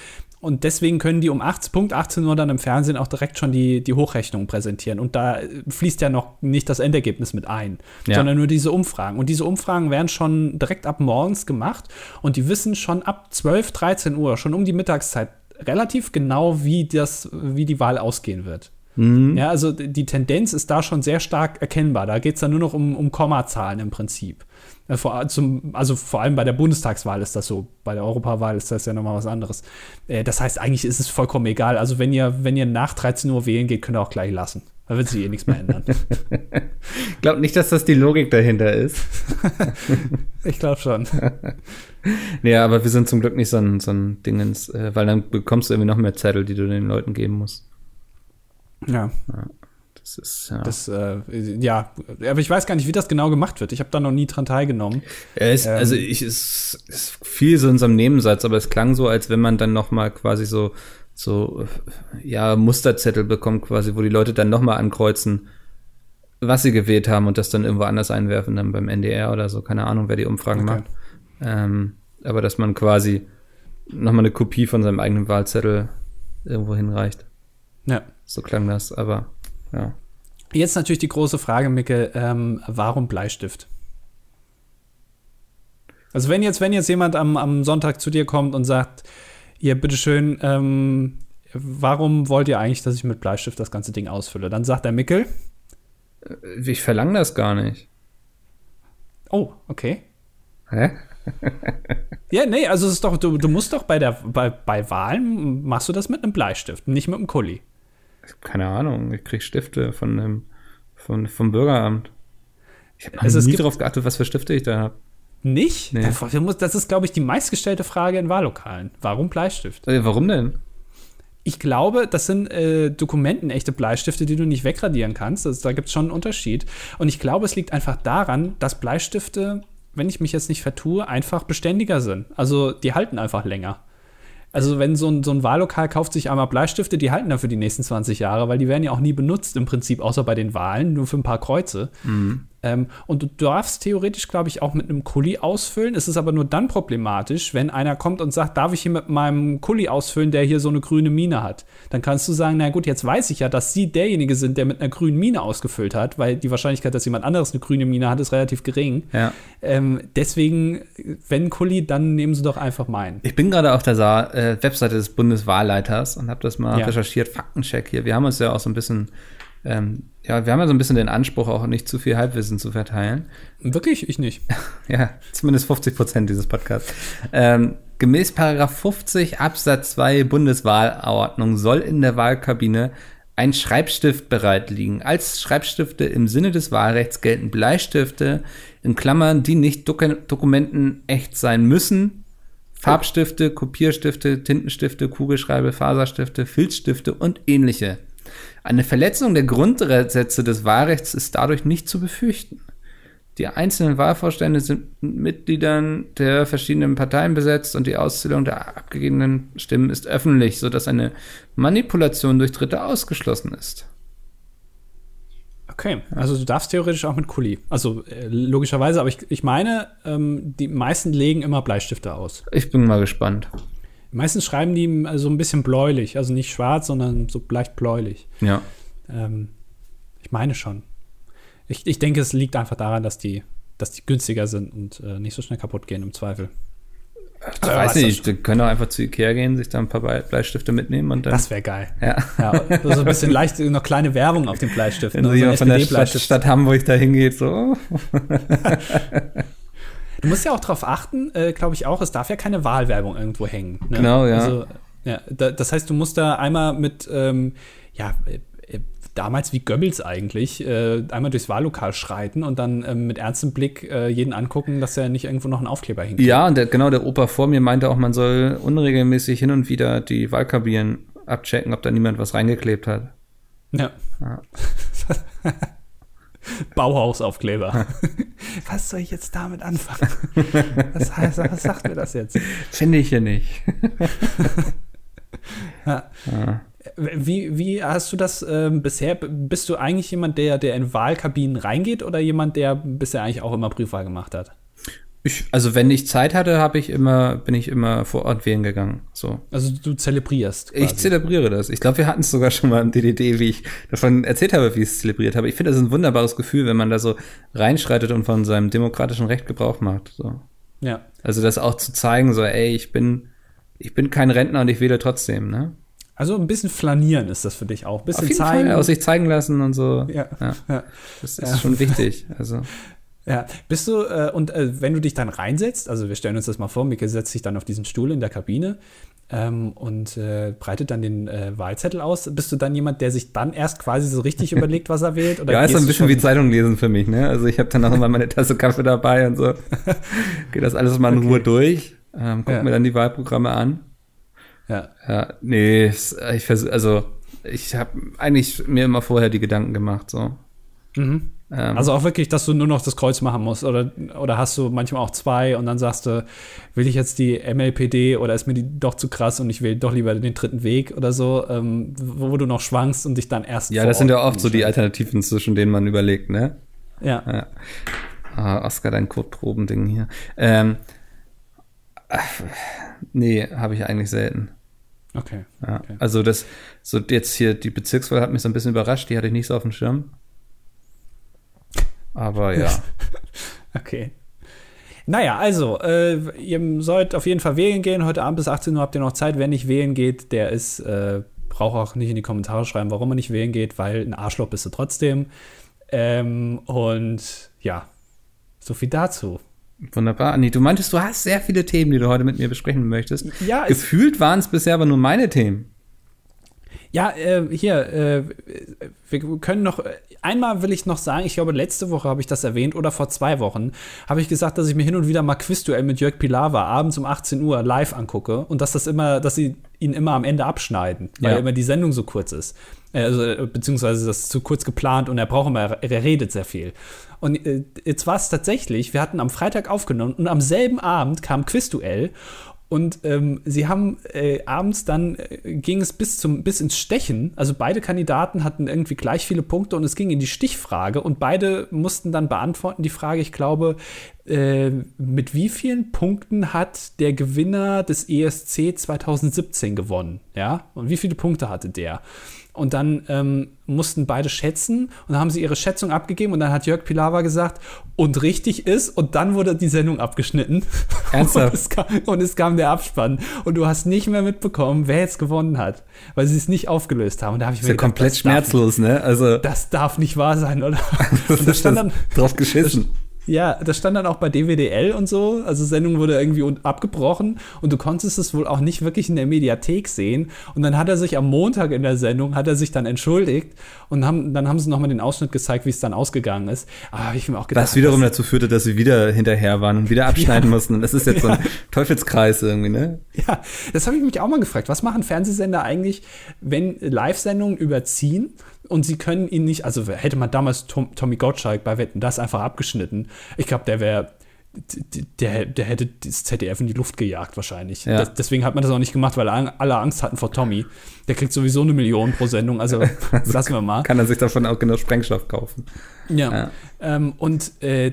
Und deswegen können die um 8, Punkt 18 Uhr dann im Fernsehen auch direkt schon die, die Hochrechnung präsentieren. Und da fließt ja noch nicht das Endergebnis mit ein, ja. sondern nur diese Umfragen. Und diese Umfragen werden schon direkt ab morgens gemacht. Und die wissen schon ab 12, 13 Uhr, schon um die Mittagszeit, relativ genau, wie, das, wie die Wahl ausgehen wird. Mhm. Ja, also die Tendenz ist da schon sehr stark erkennbar. Da geht es dann nur noch um, um Kommazahlen im Prinzip. Äh, vor, zum, also vor allem bei der Bundestagswahl ist das so. Bei der Europawahl ist das ja nochmal was anderes. Äh, das heißt, eigentlich ist es vollkommen egal. Also wenn ihr, wenn ihr nach 13 Uhr wählen geht, könnt ihr auch gleich lassen. Da wird sich eh nichts mehr ändern. ich glaube nicht, dass das die Logik dahinter ist. ich glaube schon. nee, aber wir sind zum Glück nicht so ein, so ein Dingens, äh, weil dann bekommst du irgendwie noch mehr Zettel, die du den Leuten geben musst. Ja. ja. Das ist, ja. Das, äh, ja, aber ich weiß gar nicht, wie das genau gemacht wird. Ich habe da noch nie dran teilgenommen. Ist, ähm, also ich ist, ist viel so in so einem Nebensatz, aber es klang so, als wenn man dann noch mal quasi so so ja Musterzettel bekommt, quasi, wo die Leute dann noch mal ankreuzen, was sie gewählt haben und das dann irgendwo anders einwerfen, dann beim NDR oder so. Keine Ahnung, wer die Umfragen okay. macht. Ähm, aber dass man quasi noch mal eine Kopie von seinem eigenen Wahlzettel irgendwo hinreicht. Ja. So klang das, aber ja. Jetzt natürlich die große Frage, Micke, ähm, warum Bleistift? Also wenn jetzt, wenn jetzt jemand am, am Sonntag zu dir kommt und sagt, ihr bitteschön, ähm, warum wollt ihr eigentlich, dass ich mit Bleistift das ganze Ding ausfülle? Dann sagt der Mickel. Äh, ich verlange das gar nicht. Oh, okay. Hä? ja, nee, also es ist doch, du, du musst doch bei der bei, bei Wahlen machst du das mit einem Bleistift, nicht mit einem Kuli keine Ahnung, ich krieg Stifte von dem, von, vom Bürgeramt. Ich habe also nie darauf geachtet, was für Stifte ich da habe. Nicht? Nee. Das ist, glaube ich, die meistgestellte Frage in Wahllokalen. Warum Bleistift? Äh, warum denn? Ich glaube, das sind äh, dokumentenechte Bleistifte, die du nicht wegradieren kannst. Also, da gibt es schon einen Unterschied. Und ich glaube, es liegt einfach daran, dass Bleistifte, wenn ich mich jetzt nicht vertue, einfach beständiger sind. Also die halten einfach länger. Also wenn so ein, so ein Wahllokal kauft sich einmal Bleistifte, die halten dann für die nächsten 20 Jahre, weil die werden ja auch nie benutzt im Prinzip, außer bei den Wahlen, nur für ein paar Kreuze. Mhm. Ähm, und du darfst theoretisch, glaube ich, auch mit einem Kuli ausfüllen. Es ist aber nur dann problematisch, wenn einer kommt und sagt, darf ich hier mit meinem Kuli ausfüllen, der hier so eine grüne Mine hat? Dann kannst du sagen, na gut, jetzt weiß ich ja, dass sie derjenige sind, der mit einer grünen Mine ausgefüllt hat, weil die Wahrscheinlichkeit, dass jemand anderes eine grüne Mine hat, ist relativ gering. Ja. Ähm, deswegen, wenn Kuli, dann nehmen sie doch einfach meinen. Ich bin gerade auf der Sa äh, Webseite des Bundeswahlleiters und habe das mal ja. recherchiert, Faktencheck hier. Wir haben uns ja auch so ein bisschen ähm, ja, wir haben ja so ein bisschen den Anspruch, auch nicht zu viel Halbwissen zu verteilen. Wirklich? Ich nicht. ja, zumindest 50 Prozent dieses Podcasts. Ähm, gemäß Paragraph 50 Absatz 2 Bundeswahlordnung soll in der Wahlkabine ein Schreibstift bereit liegen. Als Schreibstifte im Sinne des Wahlrechts gelten Bleistifte in Klammern, die nicht Dok Dokumenten echt sein müssen. Farbstifte, Kopierstifte, Tintenstifte, Kugelschreiber, Faserstifte, Filzstifte und ähnliche. Eine Verletzung der Grundsätze des Wahlrechts ist dadurch nicht zu befürchten. Die einzelnen Wahlvorstände sind mit Mitgliedern der verschiedenen Parteien besetzt und die Auszählung der abgegebenen Stimmen ist öffentlich, sodass eine Manipulation durch Dritte ausgeschlossen ist. Okay, also du darfst theoretisch auch mit Kuli. Also äh, logischerweise, aber ich, ich meine, ähm, die meisten legen immer Bleistifte aus. Ich bin mal gespannt. Meistens schreiben die so also ein bisschen bläulich, also nicht schwarz, sondern so leicht bläulich. Ja. Ähm, ich meine schon. Ich, ich denke, es liegt einfach daran, dass die, dass die günstiger sind und äh, nicht so schnell kaputt gehen im Zweifel. Ich äh, weiß nicht, die können auch einfach zu Ikea gehen, sich da ein paar Bleistifte mitnehmen und dann. Das wäre geil. Ja. ja. So ein bisschen leicht, noch kleine Werbung auf den Bleistiften. Wenn so jemand von der Stadt, Stadt Hamburg da hingeht, so. Du musst ja auch darauf achten, äh, glaube ich auch, es darf ja keine Wahlwerbung irgendwo hängen. Ne? Genau, ja. Also, ja da, das heißt, du musst da einmal mit, ähm, ja, äh, damals wie Goebbels eigentlich, äh, einmal durchs Wahllokal schreiten und dann äh, mit ernstem Blick äh, jeden angucken, dass er nicht irgendwo noch einen Aufkleber hinkt. Ja, und der, genau, der Opa vor mir meinte auch, man soll unregelmäßig hin und wieder die Wahlkabinen abchecken, ob da niemand was reingeklebt hat. Ja. ja. Bauhausaufkleber. Was soll ich jetzt damit anfangen? Was heißt, was sagt mir das jetzt? Finde ich hier nicht. ja. ja. Wie, wie hast du das ähm, bisher? Bist du eigentlich jemand, der, der in Wahlkabinen reingeht oder jemand, der bisher eigentlich auch immer Briefwahl gemacht hat? Ich, also wenn ich Zeit hatte, habe ich immer, bin ich immer vor Ort wählen gegangen. So. Also du zelebrierst. Quasi. Ich zelebriere das. Ich glaube, wir hatten es sogar schon mal im DDD, wie ich davon erzählt habe, wie ich es zelebriert habe. Ich finde, das ist ein wunderbares Gefühl, wenn man da so reinschreitet und von seinem demokratischen Recht Gebrauch macht. So. Ja. Also das auch zu zeigen, so, ey, ich bin, ich bin kein Rentner und ich wähle trotzdem, ne? Also ein bisschen flanieren ist das für dich auch. Ein bisschen Auf jeden zeigen. Fall, aus sich zeigen lassen und so. Ja. ja. Das ist ja. schon wichtig. Also. Ja, bist du, äh, und äh, wenn du dich dann reinsetzt, also wir stellen uns das mal vor, Micke setzt sich dann auf diesen Stuhl in der Kabine ähm, und äh, breitet dann den äh, Wahlzettel aus, bist du dann jemand, der sich dann erst quasi so richtig überlegt, was er wählt? Oder ja, ist so ein bisschen wie Zeitung lesen für mich, ne? Also ich habe dann auch immer meine Tasse Kaffee dabei und so. Geht das alles mal in okay. Ruhe durch, ähm, guck ja. mir dann die Wahlprogramme an. Ja. Ja, nee, ich versuch, also ich habe eigentlich mir immer vorher die Gedanken gemacht, so. Mhm. Ähm, also auch wirklich, dass du nur noch das Kreuz machen musst oder, oder hast du manchmal auch zwei und dann sagst du, will ich jetzt die MLPD oder ist mir die doch zu krass und ich will doch lieber den dritten Weg oder so, ähm, wo, du noch schwankst und dich dann erst. Ja, das sind ja oft so die Alternativen, zwischen denen man überlegt, ne? Ja. ja. Ah, Oscar, dein Kotproben-Ding hier. Ähm, ach, nee, habe ich eigentlich selten. Okay. Ja. okay. Also das, so jetzt hier, die Bezirkswahl hat mich so ein bisschen überrascht, die hatte ich nicht so auf dem Schirm. Aber ja. okay. Naja, also, äh, ihr sollt auf jeden Fall wählen gehen. Heute Abend bis 18 Uhr habt ihr noch Zeit. Wer nicht wählen geht, der ist, äh, braucht auch nicht in die Kommentare schreiben, warum er nicht wählen geht, weil ein Arschloch bist du trotzdem. Ähm, und ja, so viel dazu. Wunderbar, Anni. Du meintest, du hast sehr viele Themen, die du heute mit mir besprechen möchtest. Ja, Gefühlt waren es bisher aber nur meine Themen. Ja, äh, hier, äh, wir können noch, einmal will ich noch sagen, ich glaube, letzte Woche habe ich das erwähnt oder vor zwei Wochen, habe ich gesagt, dass ich mir hin und wieder mal Quizduell mit Jörg Pilawa abends um 18 Uhr live angucke und dass das immer, dass sie ihn immer am Ende abschneiden, weil ja. immer die Sendung so kurz ist. Äh, also, beziehungsweise das ist zu kurz geplant und er braucht immer, er redet sehr viel. Und äh, jetzt war es tatsächlich, wir hatten am Freitag aufgenommen und am selben Abend kam Quizduell und ähm, sie haben äh, abends dann äh, ging es bis zum bis ins Stechen. Also beide Kandidaten hatten irgendwie gleich viele Punkte und es ging in die Stichfrage und beide mussten dann beantworten die Frage. Ich glaube, äh, mit wie vielen Punkten hat der Gewinner des ESC 2017 gewonnen? Ja, und wie viele Punkte hatte der? Und dann ähm, mussten beide schätzen und dann haben sie ihre Schätzung abgegeben und dann hat Jörg Pilawa gesagt, und richtig ist, und dann wurde die Sendung abgeschnitten. Ernsthaft? Und es, kam, und es kam der Abspann. Und du hast nicht mehr mitbekommen, wer jetzt gewonnen hat, weil sie es nicht aufgelöst haben. Und da habe ich mir ist gedacht, ja komplett schmerzlos, nicht, ne? Also das darf nicht wahr sein, oder? und das stand dann drauf geschissen. Ja, das stand dann auch bei DWDL und so. Also Sendung wurde irgendwie abgebrochen und du konntest es wohl auch nicht wirklich in der Mediathek sehen. Und dann hat er sich am Montag in der Sendung, hat er sich dann entschuldigt und haben, dann haben sie nochmal den Ausschnitt gezeigt, wie es dann ausgegangen ist. Aber ich mir auch gedacht. Was wiederum dazu führte, dass sie wieder hinterher waren und wieder abschneiden ja, mussten. Und das ist jetzt ja. so ein Teufelskreis irgendwie, ne? Ja, das habe ich mich auch mal gefragt. Was machen Fernsehsender eigentlich, wenn Live-Sendungen überziehen? Und sie können ihn nicht, also hätte man damals Tom, Tommy Gottschalk bei Wetten das einfach abgeschnitten, ich glaube, der wäre der, der hätte das ZDF in die Luft gejagt wahrscheinlich. Ja. Das, deswegen hat man das auch nicht gemacht, weil alle Angst hatten vor Tommy. Der kriegt sowieso eine Million pro Sendung, also, also lassen wir mal. Kann er sich davon auch genug Sprengstoff kaufen. Ja. ja. Ähm, und äh,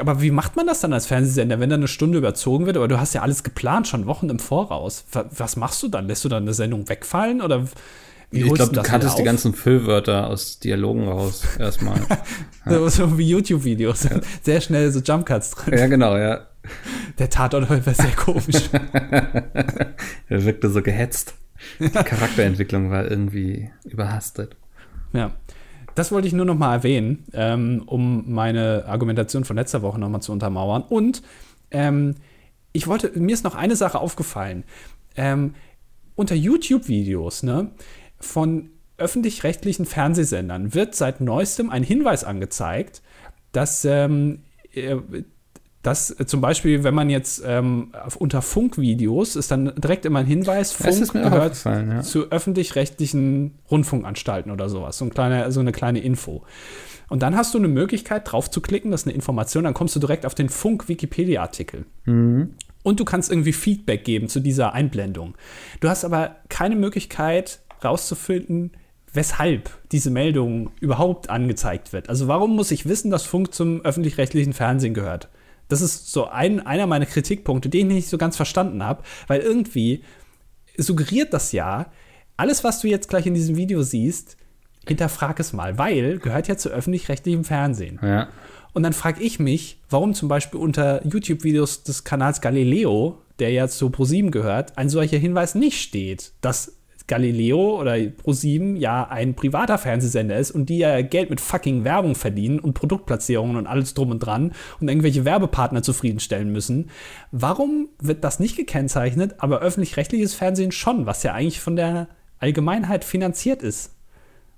aber wie macht man das dann als Fernsehsender, wenn da eine Stunde überzogen wird? Aber du hast ja alles geplant, schon Wochen im Voraus. Was machst du dann? Lässt du dann eine Sendung wegfallen oder wie ich glaube, du kanntest die ganzen Füllwörter aus Dialogen raus erstmal. ja. so, wie YouTube-Videos. Ja. Sehr schnell so Jumpcuts drin. Ja, genau, ja. Der Tatort war sehr komisch. er wirkte so gehetzt. Die Charakterentwicklung war irgendwie überhastet. Ja. Das wollte ich nur noch mal erwähnen, ähm, um meine Argumentation von letzter Woche noch mal zu untermauern. Und ähm, ich wollte, mir ist noch eine Sache aufgefallen. Ähm, unter YouTube-Videos, ne, von öffentlich-rechtlichen Fernsehsendern wird seit neuestem ein Hinweis angezeigt, dass, ähm, äh, dass zum Beispiel, wenn man jetzt ähm, unter Funkvideos ist dann direkt immer ein Hinweis, Funk gehört ja. zu öffentlich-rechtlichen Rundfunkanstalten oder sowas. So, ein kleiner, so eine kleine Info. Und dann hast du eine Möglichkeit, drauf zu klicken, das ist eine Information, dann kommst du direkt auf den Funk-Wikipedia-Artikel. Und du kannst irgendwie Feedback geben zu dieser Einblendung. Du hast aber keine Möglichkeit rauszufinden, weshalb diese Meldung überhaupt angezeigt wird. Also warum muss ich wissen, dass Funk zum öffentlich-rechtlichen Fernsehen gehört? Das ist so ein, einer meiner Kritikpunkte, den ich nicht so ganz verstanden habe, weil irgendwie suggeriert das ja, alles, was du jetzt gleich in diesem Video siehst, hinterfrag es mal, weil gehört ja zu öffentlich-rechtlichem Fernsehen. Ja. Und dann frage ich mich, warum zum Beispiel unter YouTube-Videos des Kanals Galileo, der ja zu ProSieben gehört, ein solcher Hinweis nicht steht, dass Galileo oder ProSieben ja ein privater Fernsehsender ist und die ja Geld mit fucking Werbung verdienen und Produktplatzierungen und alles drum und dran und irgendwelche Werbepartner zufriedenstellen müssen. Warum wird das nicht gekennzeichnet, aber öffentlich-rechtliches Fernsehen schon, was ja eigentlich von der Allgemeinheit finanziert ist?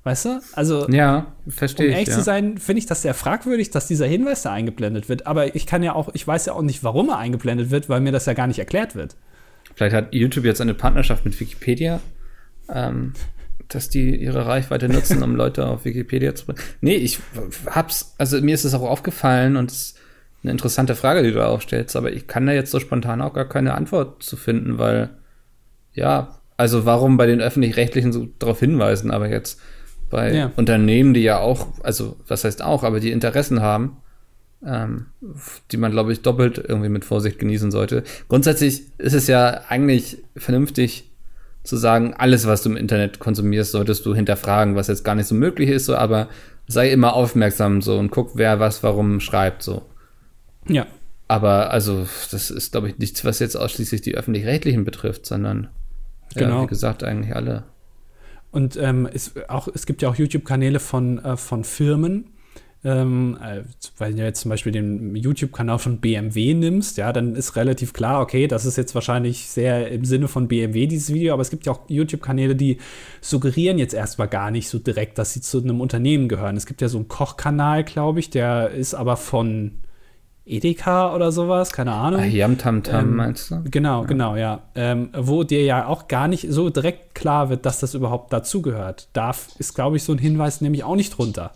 Weißt du? Also Ja, um verstehe ich. ehrlich Ja. zu sein, finde ich das sehr fragwürdig, dass dieser Hinweis da eingeblendet wird. Aber ich kann ja auch, ich weiß ja auch nicht, warum er eingeblendet wird, weil mir das ja gar nicht erklärt wird. Vielleicht hat YouTube jetzt eine Partnerschaft mit Wikipedia, ähm, dass die ihre Reichweite nutzen, um Leute auf Wikipedia zu bringen. Nee, ich hab's, also mir ist es auch aufgefallen und es ist eine interessante Frage, die du aufstellst, aber ich kann da jetzt so spontan auch gar keine Antwort zu finden, weil, ja, also warum bei den Öffentlich-Rechtlichen so darauf hinweisen, aber jetzt bei Ja. Unternehmen, die ja auch, also was heißt auch, aber die Interessen haben, ähm, die man, glaube ich, doppelt irgendwie mit Vorsicht genießen sollte. Grundsätzlich ist es ja eigentlich vernünftig zu sagen, alles, was du im Internet konsumierst, solltest du hinterfragen, was jetzt gar nicht so möglich ist, so, aber sei immer aufmerksam so und guck, wer was warum schreibt, so. Ja. Aber also, das ist, glaube ich, nichts, was jetzt ausschließlich die öffentlich-rechtlichen betrifft, sondern ja, Genau. wie gesagt, eigentlich alle. Und ähm, es, auch, es gibt ja auch YouTube-Kanäle von, äh, von Firmen. Ähm, äh, weil du jetzt zum Beispiel den YouTube-Kanal von BMW nimmst, ja, dann ist relativ klar, okay, das ist jetzt wahrscheinlich sehr im Sinne von BMW, dieses Video, aber es gibt ja auch YouTube-Kanäle, die suggerieren jetzt erstmal gar nicht so direkt, dass sie zu einem Unternehmen gehören. Es gibt ja so einen Kochkanal, glaube ich, der ist aber von Edeka oder sowas, keine Ahnung. Ah, Yam Tam Tam, Ähm, meinst du? Genau, genau, ja. Ähm, wo dir ja auch gar nicht so direkt klar wird, dass das überhaupt dazugehört. Da ist, glaube ich, so ein Hinweis nämlich auch nicht drunter.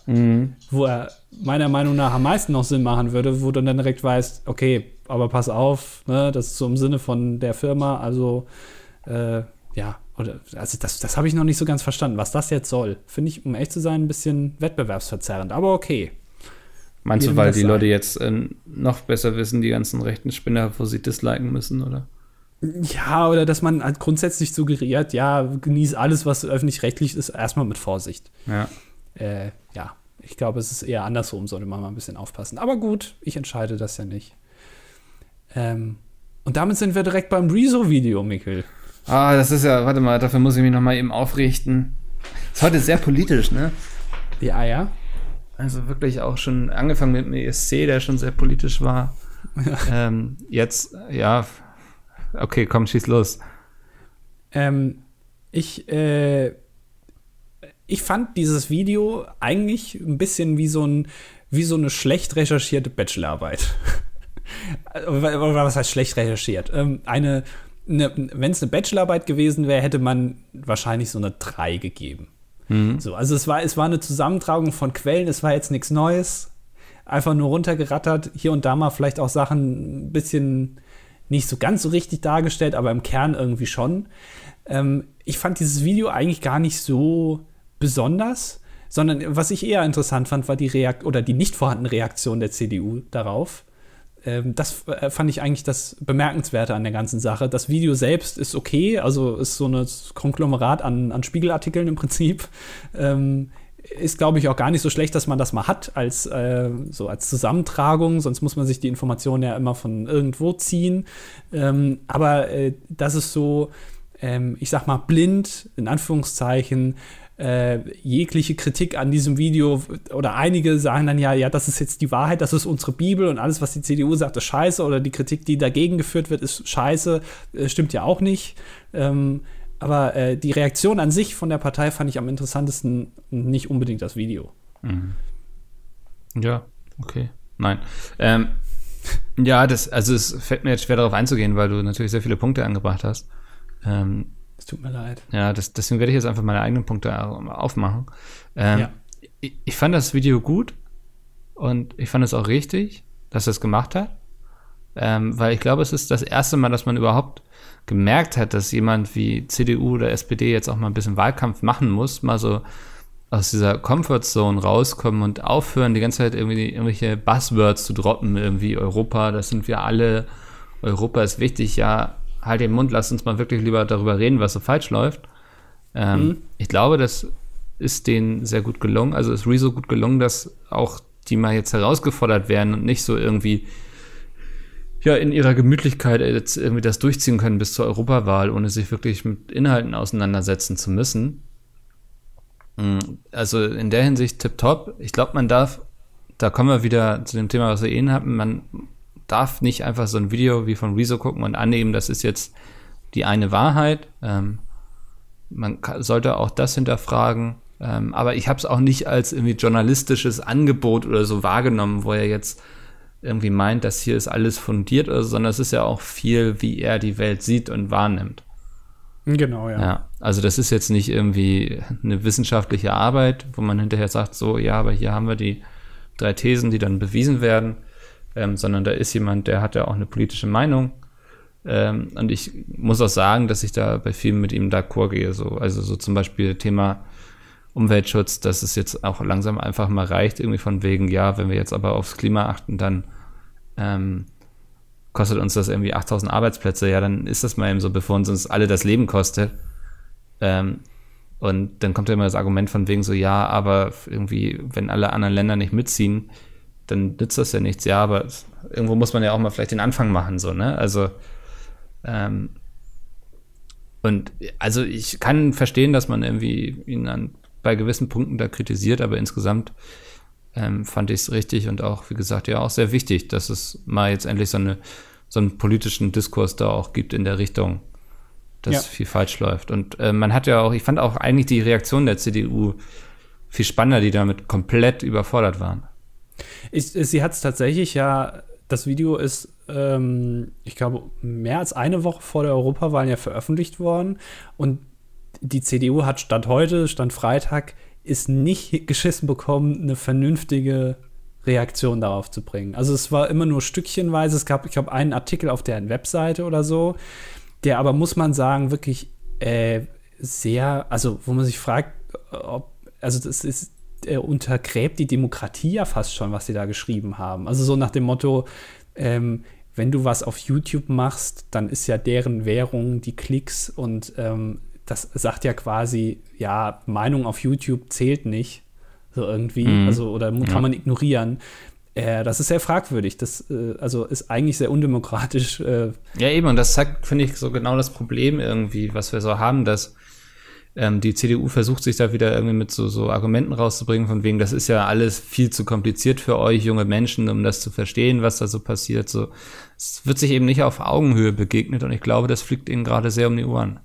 Wo er meiner Meinung nach am meisten noch Sinn machen würde, wo du dann direkt weißt, okay, aber pass auf, ne, das ist so im Sinne von der Firma, also äh, ja, oder also das, das habe ich noch nicht so ganz verstanden, was das jetzt soll. Finde ich, um echt zu sein, ein bisschen wettbewerbsverzerrend, aber okay. Meinst du, weil die. Leute jetzt äh, noch besser wissen, die ganzen rechten Spinner, wo sie disliken müssen, oder? Ja, oder dass man halt grundsätzlich suggeriert, ja, genieß alles, was öffentlich-rechtlich ist, erstmal mit Vorsicht. Ja. Äh, ja, ich glaube, es ist eher andersrum, sollte man mal ein bisschen aufpassen. Aber gut, ich entscheide das ja nicht. Ähm, und damit sind wir direkt beim Rezo-Video, Mikkel. Ah, das ist ja, warte mal, dafür muss ich mich noch mal eben aufrichten. Ist heute sehr politisch, ne? Ja, ja. Also wirklich auch schon angefangen mit dem ESC, der schon sehr politisch war. ähm, jetzt, ja, okay, komm, schieß los. Ähm, ich, äh, ich fand dieses Video eigentlich ein bisschen wie so, ein, wie so eine schlecht recherchierte Bachelorarbeit. Was heißt schlecht recherchiert? Ähm, eine, eine wenn es eine Bachelorarbeit gewesen wäre, hätte man wahrscheinlich so eine 3 gegeben. So, also es war, es war eine Zusammentragung von Quellen, es war jetzt nichts Neues. Einfach nur runtergerattert, hier und da mal vielleicht auch Sachen ein bisschen nicht so ganz so richtig dargestellt, aber im Kern irgendwie schon. Ähm, ich fand dieses Video eigentlich gar nicht so besonders, sondern was ich eher interessant fand, war die Reakt oder die nicht vorhandene Reaktion der CDU darauf. Ähm, das äh, fand ich eigentlich das Bemerkenswerte an der ganzen Sache. Das Video selbst ist okay, also ist so ein Konglomerat an, an Spiegelartikeln im Prinzip. Ähm, ist, glaube ich, auch gar nicht so schlecht, dass man das mal hat als, äh, so als Zusammentragung, sonst muss man sich die Informationen ja immer von irgendwo ziehen. Ähm, aber äh, das ist so, ähm, ich sag mal, blind, in Anführungszeichen, äh, jegliche Kritik an diesem Video oder einige sagen dann ja, ja, das ist jetzt die Wahrheit, das ist unsere Bibel und alles, was die CDU sagt, ist scheiße oder die Kritik, die dagegen geführt wird, ist scheiße, äh, stimmt ja auch nicht. Ähm, aber äh, die Reaktion an sich von der Partei fand ich am interessantesten, nicht unbedingt das Video. Ja, okay. Nein. Ähm, Ja, das, also es fällt mir jetzt schwer darauf einzugehen, weil du natürlich sehr viele Punkte angebracht hast. Ähm, es tut mir leid. Ja, das, deswegen werde ich jetzt einfach meine eigenen Punkte aufmachen. Ähm, ja. ich, ich, fand das Video gut und ich fand es auch richtig, dass er es gemacht hat. Ähm, weil ich glaube, es ist das erste Mal, dass man überhaupt gemerkt hat, dass jemand wie CDU oder SPD jetzt auch mal ein bisschen Wahlkampf machen muss, mal so aus dieser Comfortzone rauskommen und aufhören, die ganze Zeit irgendwie irgendwelche Buzzwords zu droppen, irgendwie Europa, das sind wir alle, Europa ist wichtig, ja, halt den Mund, lass uns mal wirklich lieber darüber reden, was so falsch läuft. Ähm, mhm. Ich glaube, das ist denen sehr gut gelungen, also ist Rezo gut gelungen, dass auch die mal jetzt herausgefordert werden und nicht so irgendwie ja in ihrer Gemütlichkeit jetzt irgendwie das durchziehen können bis zur Europawahl, ohne sich wirklich mit Inhalten auseinandersetzen zu müssen. Mm, also in der Hinsicht tipptopp. Ich glaube, man darf, da kommen wir wieder zu dem Thema, was wir eben hatten, man darf nicht einfach so ein Video wie von Rezo gucken und annehmen, das ist jetzt die eine Wahrheit. Ähm, man sollte auch das hinterfragen. Ähm, aber ich habe es auch nicht als irgendwie journalistisches Angebot oder so wahrgenommen, wo er jetzt irgendwie meint, dass hier ist alles fundiert, oder so, sondern es ist ja auch viel, wie er die Welt sieht und wahrnimmt. Genau, ja. ja. Also das ist jetzt nicht irgendwie eine wissenschaftliche Arbeit, wo man hinterher sagt, so, ja, aber hier haben wir die drei Thesen, die dann bewiesen werden, ähm, sondern da ist jemand, der hat ja auch eine politische Meinung. Ähm, und ich muss auch sagen, dass ich da bei vielen mit ihm d'accord gehe. So. Also so zum Beispiel Thema Umweltschutz, dass es jetzt auch langsam einfach mal reicht, irgendwie von wegen, ja, wenn wir jetzt aber aufs Klima achten, dann ähm, kostet uns das irgendwie 8000 Arbeitsplätze, ja, dann ist das mal eben so, bevor uns, uns alle das Leben kostet. Ähm, und dann kommt ja immer das Argument von wegen so, ja, aber irgendwie, wenn alle anderen Länder nicht mitziehen, dann nützt das ja nichts. Ja, aber irgendwo muss man ja auch mal vielleicht den Anfang machen, so, ne? Also, ähm, und also ich kann verstehen, dass man irgendwie ihn an, bei gewissen Punkten da kritisiert, aber insgesamt ähm, fand ich es richtig und auch, wie gesagt, ja auch sehr wichtig, dass es mal jetzt endlich so, eine, so einen politischen Diskurs da auch gibt in der Richtung, dass ja. viel falsch läuft. Und äh, man hat ja auch, ich fand auch eigentlich die Reaktion der CDU viel spannender, die damit komplett überfordert waren. Ich, sie hat es tatsächlich ja, das Video ist, ähm, ich glaube, mehr als eine Woche vor der Europawahl ja veröffentlicht worden und die CDU hat Stand heute, Stand Freitag, ist nicht geschissen bekommen, eine vernünftige Reaktion darauf zu bringen. Also es war immer nur stückchenweise. Es gab, ich glaube, einen Artikel auf deren Webseite oder so, der aber, muss man sagen, wirklich äh, sehr, also wo man sich fragt, ob, also das ist, äh, untergräbt die Demokratie ja fast schon, was sie da geschrieben haben. Also so nach dem Motto, ähm, wenn du was auf YouTube machst, dann ist ja deren Währung die Klicks und ähm, das sagt ja quasi, ja, Meinung auf YouTube zählt nicht. So irgendwie. Mhm. Also, oder kann ja. man ignorieren. Äh, das ist sehr fragwürdig. Das äh, also ist eigentlich sehr undemokratisch. Äh. Ja, eben, und das zeigt, finde ich, so genau das Problem irgendwie, was wir so haben, dass ähm, die CDU versucht sich da wieder irgendwie mit so, so Argumenten rauszubringen, von wegen, das ist ja alles viel zu kompliziert für euch, junge Menschen, um das zu verstehen, was da so passiert. So, es wird sich eben nicht auf Augenhöhe begegnet und ich glaube, das fliegt ihnen gerade sehr um die Ohren.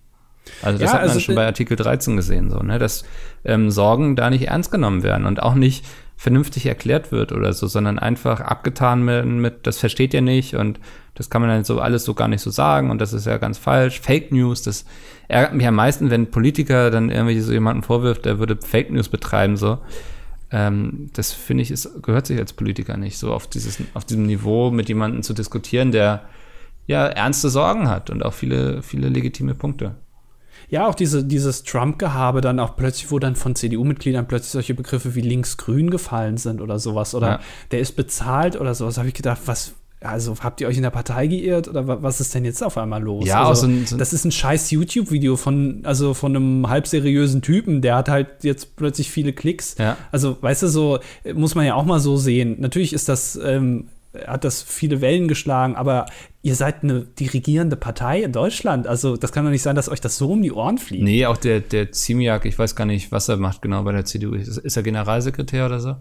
Also das ja, hat man also, schon bei Artikel 13 gesehen, so, ne, dass ähm, Sorgen da nicht ernst genommen werden und auch nicht vernünftig erklärt wird oder so, sondern einfach abgetan mit, mit, das versteht ihr nicht und das kann man dann so alles so gar nicht so sagen und das ist ja ganz falsch. Fake News, das ärgert mich am meisten, wenn Politiker dann irgendwie so jemanden vorwirft, der würde Fake News betreiben, so. Ähm, das finde ich, ist, gehört sich als Politiker nicht, so auf dieses, auf diesem Niveau mit jemandem zu diskutieren, der ja ernste Sorgen hat und auch viele, viele legitime Punkte. Ja, auch diese, dieses Trump-Gehabe dann auch plötzlich, wo dann von CDU-Mitgliedern plötzlich solche Begriffe wie links-grün gefallen sind oder sowas. Oder ja. der ist bezahlt oder sowas. habe ich gedacht, was, also habt ihr euch in der Partei geirrt oder was ist denn jetzt auf einmal los? Ja, also, so ein, so das ist ein scheiß YouTube-Video von, also von einem halb seriösen Typen, der hat halt jetzt plötzlich viele Klicks. Ja. Also, weißt du, so muss man ja auch mal so sehen. Natürlich ist das ähm, hat das viele Wellen geschlagen, aber ihr seid eine dirigierende Partei in Deutschland. Also das kann doch nicht sein, dass euch das so um die Ohren fliegt. Nee, auch der, der Ziemiak, ich weiß gar nicht, was er macht genau bei der CDU. Ist, ist er Generalsekretär oder so?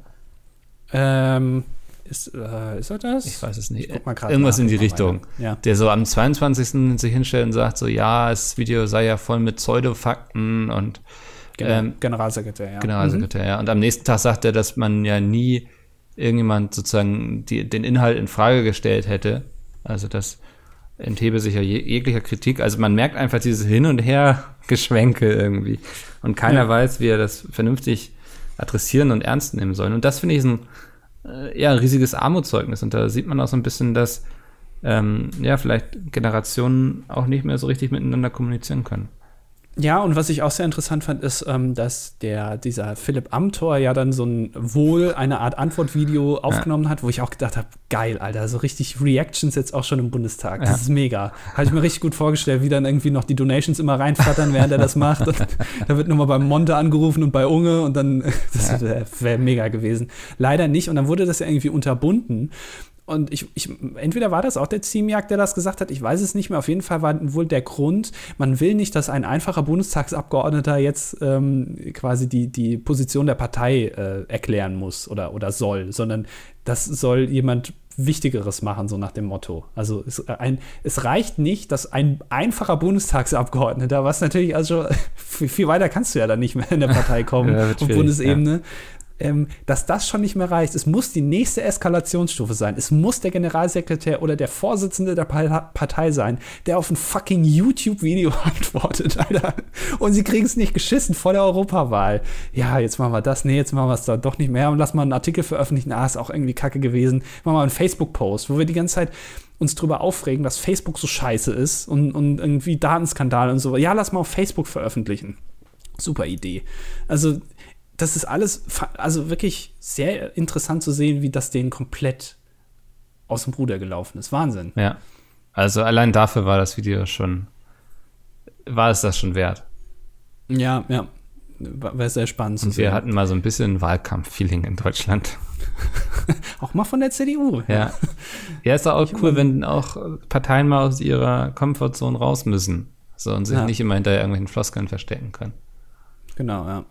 Ähm, ist, äh, ist er das? Ich weiß es nicht. Irgendwas nach, in die Richtung. Ja. Der so am 22. sich hinstellt und sagt so, ja, das Video sei ja voll mit Pseudofakten und ähm, Generalsekretär, ja. Generalsekretär, mhm. ja. Und am nächsten Tag sagt er, dass man ja nie irgendjemand sozusagen die, den Inhalt in Frage gestellt hätte. Also das enthebe sich ja jeglicher Kritik. Also man merkt einfach dieses Hin und Her Geschwenke irgendwie. Und keiner ja. weiß, wie er das vernünftig adressieren und ernst nehmen soll. Und das finde ich ein äh, ja, riesiges Armutszeugnis. Und da sieht man auch so ein bisschen, dass ähm, ja, vielleicht Generationen auch nicht mehr so richtig miteinander kommunizieren können. Ja, und was ich auch sehr interessant fand, ist, ähm, dass der, dieser Philipp Amthor ja dann so ein wohl eine Art Antwortvideo aufgenommen ja. hat, wo ich auch gedacht habe, geil, Alter, so richtig Reactions jetzt auch schon im Bundestag. Das ja. ist mega. Habe ich mir richtig gut vorgestellt, wie dann irgendwie noch die Donations immer reinflattern, während er das macht. Und da wird nochmal beim Monte angerufen und bei Unge und dann, das wäre mega gewesen. Leider nicht. Und dann wurde das ja irgendwie unterbunden. Und ich, ich, entweder war das auch der Ziemjagd, der das gesagt hat, ich weiß es nicht mehr. Auf jeden Fall war wohl der Grund, man will nicht, dass ein einfacher Bundestagsabgeordneter jetzt ähm, quasi die, die Position der Partei äh, erklären muss oder, oder soll, sondern das soll jemand Wichtigeres machen, so nach dem Motto. Also es, äh, ein, es reicht nicht, dass ein einfacher Bundestagsabgeordneter, was natürlich also viel weiter kannst du ja dann nicht mehr in der Partei kommen ja, auf Bundesebene, ja ähm, dass das schon nicht mehr reicht. Es muss die nächste Eskalationsstufe sein. Es muss der Generalsekretär oder der Vorsitzende der Partei sein, der auf ein fucking YouTube-Video antwortet, Alter. Und sie kriegen es nicht geschissen vor der Europawahl. Ja, jetzt machen wir das. Nee, jetzt machen wir es da doch nicht mehr und lass mal einen Artikel veröffentlichen. Ah, ist auch irgendwie kacke gewesen. Machen wir einen Facebook-Post, wo wir die ganze Zeit uns drüber aufregen, dass Facebook so scheiße ist und, und irgendwie Datenskandale und so. Ja, lass mal auf Facebook veröffentlichen. Super Idee. Also, das ist alles, also wirklich sehr interessant zu sehen, wie das denen komplett aus dem Ruder gelaufen ist. Wahnsinn. Ja. Also allein dafür war das Video schon, war es das schon wert. Ja, ja. War sehr spannend. Und wir hatten mal so ein bisschen Wahlkampf-Feeling in Deutschland. auch mal von der CDU. Ja. Ja, ist doch auch ich cool, wenn auch Parteien mal aus ihrer Komfortzone raus müssen. So und sich ja. nicht immer hinter irgendwelchen Floskeln verstecken können. Genau, ja.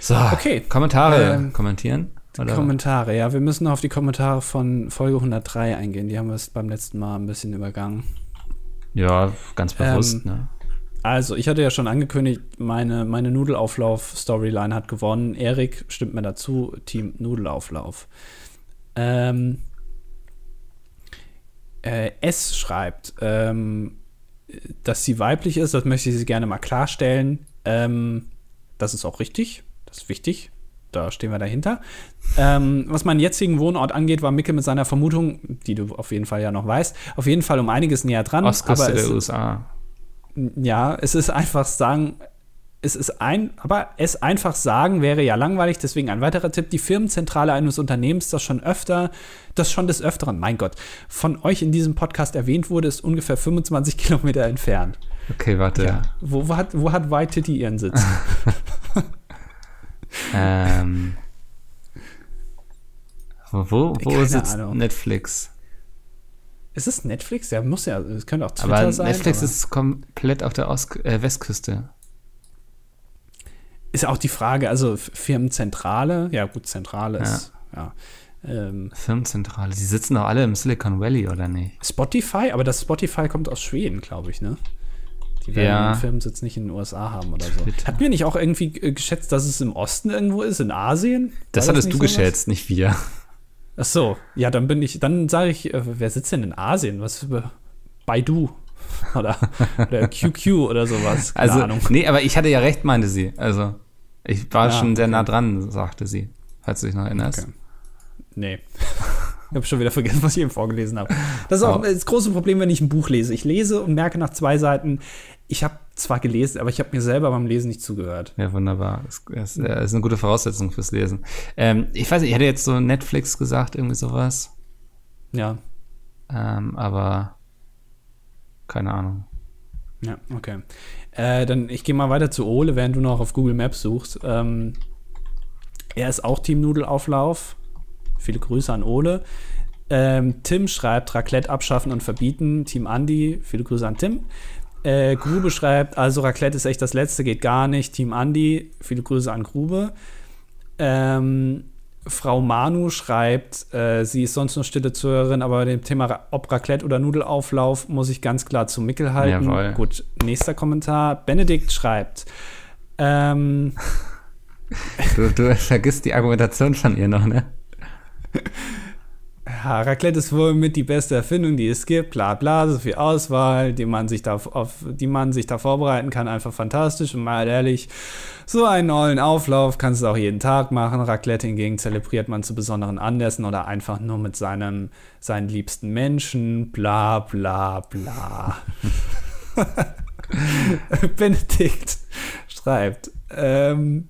So, okay. Kommentare ähm, kommentieren. Oder? Kommentare, ja, wir müssen noch auf die Kommentare von Folge 103 eingehen. Die haben wir es beim letzten Mal ein bisschen übergangen. Ja, ganz bewusst, ähm, ne? Also, ich hatte ja schon angekündigt, meine, meine Nudelauflauf-Storyline hat gewonnen. Erik stimmt mir dazu, Team Nudelauflauf. Ähm, äh, S schreibt, ähm, dass sie weiblich ist, das möchte ich sie gerne mal klarstellen. Ähm, das ist auch richtig. Ist wichtig. Da stehen wir dahinter. Ähm, was meinen jetzigen Wohnort angeht, war Micke mit seiner Vermutung, die du auf jeden Fall ja noch weißt, auf jeden Fall um einiges näher dran. Ostküste aber der USA. Ja, es ist einfach sagen, es ist ein, aber es einfach sagen wäre ja langweilig, deswegen ein weiterer Tipp. Die Firmenzentrale eines Unternehmens, das schon öfter, das schon des Öfteren, mein Gott, von euch in diesem Podcast erwähnt wurde, ist ungefähr 25 Kilometer entfernt. Okay, warte. Ja. Wo, wo, hat, wo hat White Titty ihren Sitz? ähm, wo wo sitzt Ahnung. Netflix? Ist es Netflix? Ja, muss ja. Es könnte auch Twitter aber sein. Netflix aber ist komplett auf der Ost äh, Westküste. Ist auch die Frage, also Firmenzentrale, ja gut, Zentrale ist, ja. Ähm, Firmenzentrale, die sitzen doch alle im Silicon Valley, oder nicht? Spotify, aber das Spotify kommt aus Schweden, glaube ich, ne? Die werden ja. den Firmensitz nicht in den USA haben oder so. Twitter. Hat mir nicht auch irgendwie äh, geschätzt, dass es im Osten irgendwo ist, in Asien? Das War hattest das du geschätzt, nicht wir. Ach so, ja, dann bin ich, dann sage ich, äh, wer sitzt denn in Asien? Was über Baidu oder, oder QQ oder sowas? Keine also, Ahnung. nee, aber ich hatte ja recht, meinte sie. Also, ich war ja, schon sehr nah dran, sagte sie, falls du dich noch erinnerst. Okay. Nee. Ich habe schon wieder vergessen, was ich eben vorgelesen habe. Das ist auch oh. das große Problem, wenn ich ein Buch lese. Ich lese und merke nach zwei Seiten, ich habe zwar gelesen, aber ich habe mir selber beim Lesen nicht zugehört. Ja, wunderbar. Das, das, das ist eine gute Voraussetzung fürs Lesen. Ähm, ich weiß nicht, ich hätte jetzt so Netflix gesagt, irgendwie sowas. Ja. Ähm, aber keine Ahnung. Ja, okay. Äh, dann ich gehe mal weiter zu Ole, während du noch auf Google Maps suchst. Ähm, er ist auch Team Nudelauflauf. Viele Grüße an Ole. Ähm, Tim schreibt Raclette abschaffen und verbieten. Team Andy, viele Grüße an Tim. Äh, Grube schreibt, also Raclette ist echt das Letzte, geht gar nicht. Team Andy, viele Grüße an Grube. Ähm, Frau Manu schreibt, äh, sie ist sonst nur stille Zuhörerin, aber bei dem Thema ob Raclette oder Nudelauflauf muss ich ganz klar zu Mickel halten. Jawohl. Gut, nächster Kommentar. Benedikt schreibt, ähm, du, du vergisst die Argumentation von ihr noch, ne? Ja, Raclette ist wohl mit die beste Erfindung, die es gibt, bla bla, so viel Auswahl, die man sich da, auf die man sich da vorbereiten kann, einfach fantastisch und mal ehrlich, so einen ollen Auflauf kannst du auch jeden Tag machen. Raclette hingegen zelebriert man zu besonderen Anlässen oder einfach nur mit seinem, seinen liebsten Menschen, bla bla bla. Benedikt schreibt, ähm,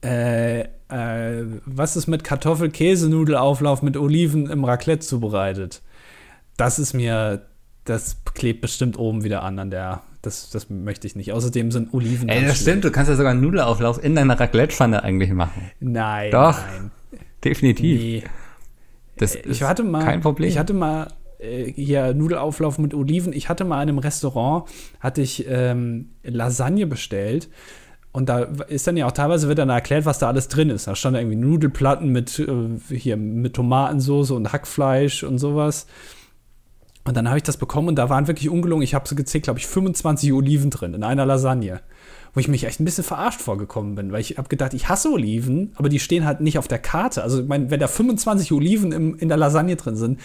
äh, äh, was ist mit Kartoffel-Käsenudelauflauf mit Oliven im Raclette zubereitet? Das ist mir, das klebt bestimmt oben wieder an an der. Das, das möchte ich nicht. Außerdem sind Oliven. Ey, das stimmt, du kannst ja sogar einen Nudelauflauf in deiner Raclette-Pfanne eigentlich machen. Nein. Doch. Nein. Definitiv. Nee. Das Ich ist hatte mal, kein Problem. Ich hatte mal äh, hier Nudelauflauf mit Oliven. Ich hatte mal in einem Restaurant hatte ich ähm, Lasagne bestellt. Und da ist dann ja auch teilweise wird dann erklärt, was da alles drin ist. Da stand irgendwie Nudelplatten mit äh, hier mit Tomatensauce und Hackfleisch und sowas. Und dann habe ich das bekommen und da waren wirklich ungelungen, ich habe so gezählt, glaube ich, 25 Oliven drin in einer Lasagne. Wo ich mich echt ein bisschen verarscht vorgekommen bin, weil ich habe gedacht, ich hasse Oliven, aber die stehen halt nicht auf der Karte. Also, ich meine, wenn da 25 Oliven im, in der Lasagne drin sind,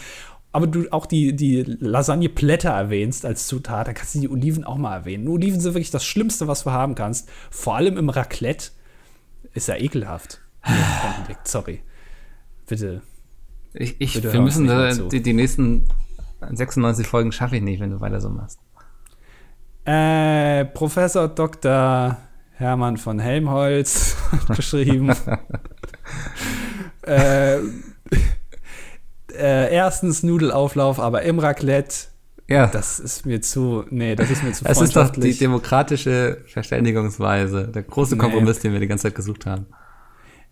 aber du auch die, die Lasagneblätter erwähnst als Zutat, dann kannst du die Oliven auch mal erwähnen. Oliven sind wirklich das Schlimmste, was du haben kannst. Vor allem im Raclette. Ist ja ekelhaft. Benedikt, Sorry. Bitte. Ich, ich, Bitte wir müssen die, die nächsten 96 Folgen schaffe ich nicht, wenn du weiter so machst. Äh, Professor Dr. Hermann von Helmholtz hat geschrieben. äh, äh, erstens Nudelauflauf, aber im Raclette. Ja, Das ist mir zu. Nee, das ist mir zu das ist doch die demokratische Verständigungsweise, der große Nee. Kompromiss, den wir die ganze Zeit gesucht haben.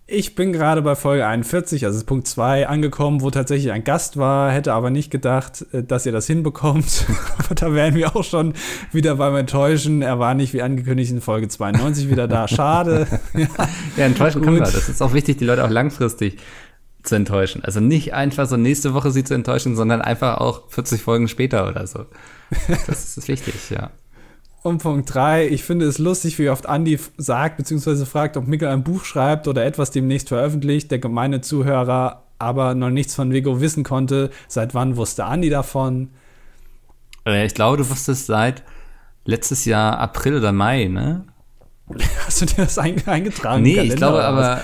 Ich bin gerade bei Folge 41, also Punkt 2, angekommen, wo tatsächlich ein Gast war, hätte aber nicht gedacht, äh, dass ihr das hinbekommt. aber da wären wir auch schon wieder beim Enttäuschen. Er war nicht wie angekündigt in Folge 92 wieder da. Schade. ja. Ja, enttäuschen können wir. Gut. Das ist auch wichtig, die Leute auch langfristig zu enttäuschen. Also nicht einfach so nächste Woche sie zu enttäuschen, sondern einfach auch 40 Folgen später oder so. Das ist wichtig, ja. Und Punkt 3, ich finde es lustig, wie oft Andi f- sagt, beziehungsweise fragt, ob Mikkel ein Buch schreibt oder etwas demnächst veröffentlicht. Der gemeine Zuhörer aber noch nichts von Vigo wissen konnte. Seit wann wusste Andi davon? Äh, Ich glaube, du wusstest seit letztes Jahr April oder Mai, ne? Hast du dir das ein- eingetragen? Nee, ich Kalender glaube oder was?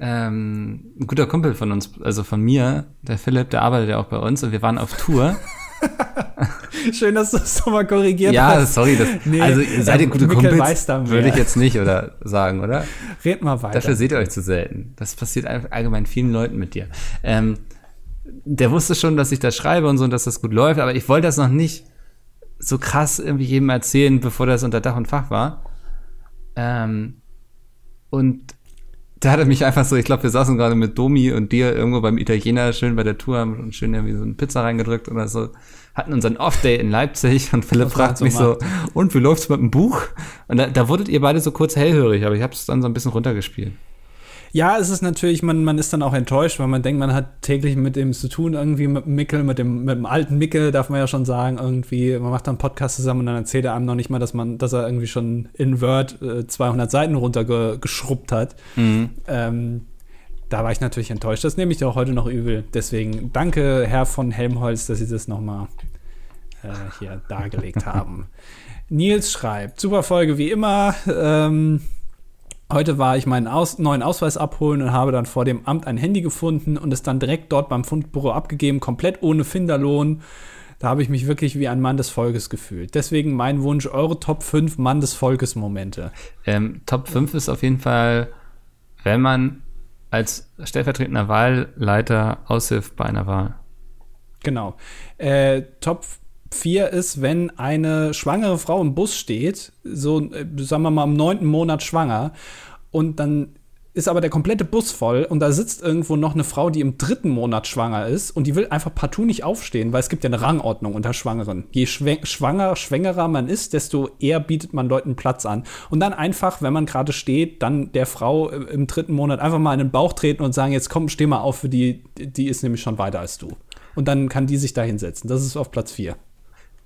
Äh, ähm, ein guter Kumpel von uns, also von mir, der Philipp, der arbeitet ja auch bei uns und wir waren auf Tour. Schön, dass du das nochmal korrigiert ja, hast. sorry, das, Nee, also ihr seid ihr äh, gute Kumpels, würde ich jetzt nicht oder sagen, oder? Red mal weiter. Dafür seht ihr euch zu selten. Das passiert einfach allgemein vielen Leuten mit dir. Ähm, der wusste schon, dass ich das schreibe und so und dass das gut läuft, aber ich wollte das noch nicht so krass irgendwie jedem erzählen, bevor das unter Dach und Fach war. Ähm, und da hat er mich einfach so, ich glaube, wir saßen gerade mit Domi und dir irgendwo beim Italiener schön bei der Tour, haben uns schön irgendwie so eine Pizza reingedrückt oder so, hatten unseren Off-Day in Leipzig und Philipp fragt so mich so, und wie läuft's mit dem Buch? Und da, da wurdet ihr beide so kurz hellhörig, aber ich habe es dann so ein bisschen runtergespielt. Ja, es ist natürlich, man, man ist dann auch enttäuscht, weil man denkt, man hat täglich mit dem zu tun, irgendwie mit dem Mickel, mit dem, mit dem alten Mickel, darf man ja schon sagen, irgendwie, man macht dann einen Podcast zusammen und dann erzählt er einem noch nicht mal, dass man, dass er irgendwie schon in Word äh, 200 Seiten runtergeschrubbt hat. Ähm, da war ich natürlich enttäuscht. Das nehme ich dir auch heute noch übel. Deswegen danke, Herr von Helmholtz, dass Sie das nochmal äh, hier dargelegt haben. Nils schreibt, super Folge wie immer. Ähm, Heute war ich meinen Aus neuen Ausweis abholen und habe dann vor dem Amt ein Handy gefunden und es dann direkt dort beim Fundbüro abgegeben, komplett ohne Finderlohn. Da habe ich mich wirklich wie ein Mann des Volkes gefühlt. Deswegen mein Wunsch, eure Top 5 Mann des Volkes Momente. Ähm, Top 5 ist auf jeden Fall, wenn man als stellvertretender Wahlleiter aushilft bei einer Wahl. Genau. Äh, Top 4 ist, wenn eine schwangere Frau im Bus steht, so, äh, sagen wir mal, im neunten Monat schwanger, und dann ist aber der komplette Bus voll und da sitzt irgendwo noch eine Frau, die im dritten Monat schwanger ist und die will einfach partout nicht aufstehen, weil es gibt ja eine Rangordnung unter Schwangeren. Je schwanger, schwängerer man ist, desto eher bietet man Leuten Platz an. Und dann einfach, wenn man gerade steht, dann der Frau äh, im dritten Monat einfach mal in den Bauch treten und sagen, jetzt komm, steh mal auf für die, die ist nämlich schon weiter als du. Und dann kann die sich da hinsetzen. Das ist auf Platz 4.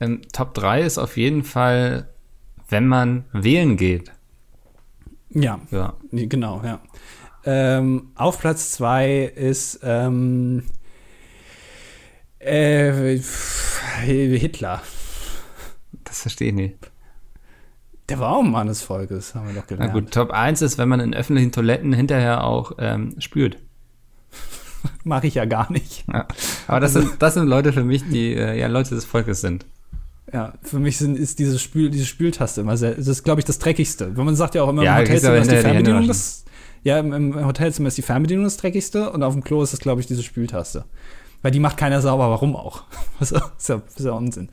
Ähm, Top 3 ist auf jeden Fall, wenn man wählen geht. Ja, Ja. genau, ja. Ähm, auf Platz 2 ist ähm, äh, Hitler. Das verstehe ich nicht. Der war auch ein Mann des Volkes, haben wir doch gelernt. Na gut, Top 1 ist, wenn man in öffentlichen Toiletten hinterher auch ähm, spürt. Mache ich ja gar nicht. Ja. Aber das, sind, das sind Leute für mich, die äh, ja Leute des Volkes sind. Ja, für mich sind, ist diese, Spül, diese Spültaste immer sehr, das ist, glaube ich, das Dreckigste. Wenn man sagt ja auch immer, Ja, im Hotelzimmer ist die Fernbedienung das, ja, im, im Hotelzimmer ist die Fernbedienung das Dreckigste und auf dem Klo ist es, glaube ich, diese Spültaste. Weil die macht keiner sauber, warum auch? Das ist ja, ist ja Unsinn.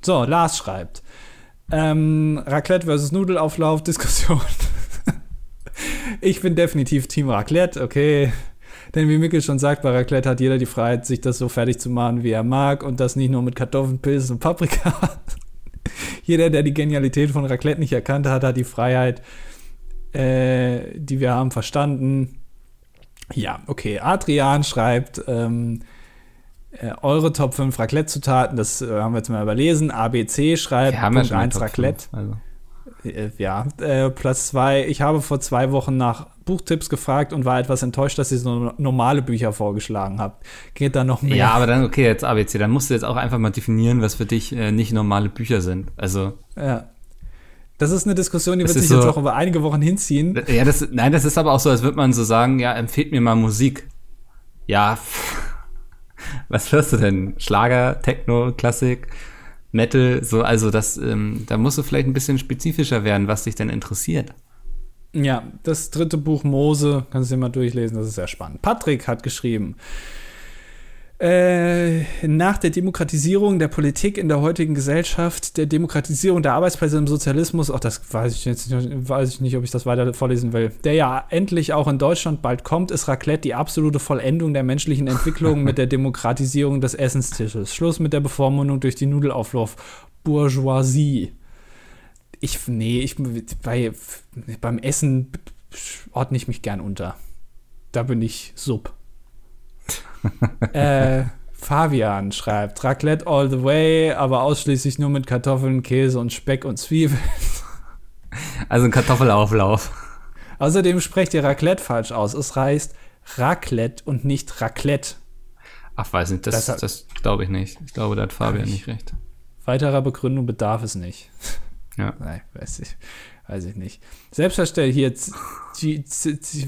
So, Lars schreibt. Ähm, Raclette versus Nudelauflauf, Diskussion. ich bin definitiv Team Raclette, okay. Denn wie Mikkel schon sagt, bei Raclette hat jeder die Freiheit, sich das so fertig zu machen, wie er mag und das nicht nur mit Kartoffeln, Pilzen und Paprika. jeder, der die Genialität von Raclette nicht erkannt hat, hat die Freiheit, äh, die wir haben, verstanden. Ja, okay. Adrian schreibt, ähm, äh, eure Top 5 Raclette-Zutaten, das äh, haben wir jetzt mal überlesen. ABC schreibt, Wir haben Punkt schon eine 1 Top Raclette. 5, Also. Äh, ja, äh, Platz 2. Ich habe vor zwei Wochen nach Buchtipps gefragt und war etwas enttäuscht, dass ihr so normale Bücher vorgeschlagen habt. Geht da noch mehr? Ja, aber dann, okay, jetzt ABC, dann musst du jetzt auch einfach mal definieren, was für dich äh, nicht normale Bücher sind. Also, Ja. Das ist eine Diskussion, die wird sich jetzt so- auch über einige Wochen hinziehen. ja, das, nein, das ist aber auch so, als würde man so sagen, ja, empfehlt mir mal Musik. Ja, was hörst du denn? Schlager, Techno, Klassik, Metal, so, also das, ähm, da musst du vielleicht ein bisschen spezifischer werden, was dich denn interessiert. Ja, das dritte Buch Mose, kannst du dir mal durchlesen, das ist sehr spannend. Patrick hat geschrieben, äh, nach der Demokratisierung der Politik in der heutigen Gesellschaft, der Demokratisierung der Arbeitsplätze im Sozialismus, auch das weiß ich jetzt nicht, weiß ich nicht, ob ich das weiter vorlesen will, der ja endlich auch in Deutschland bald kommt, ist Raclette die absolute Vollendung der menschlichen Entwicklung mit der Demokratisierung des Essenstisches. Schluss mit der Bevormundung durch die Nudelauflauf Bourgeoisie. Ich, nee, ich, bei, beim Essen ordne ich mich gern unter. Da bin ich sub. äh, Fabian schreibt, Raclette all the way, aber ausschließlich nur mit Kartoffeln, Käse und Speck und Zwiebeln. Also ein Kartoffelauflauf. Außerdem sprecht ihr Raclette falsch aus. Es heißt Raclette und nicht Raclette. Ach, weiß nicht, das, Das das, glaube ich nicht. Ich glaube, da hat Fabian ich- nicht recht. Weiterer Begründung bedarf es nicht. Ja. Nein, weiß ich, weiß ich nicht. Selbstverständlich hier,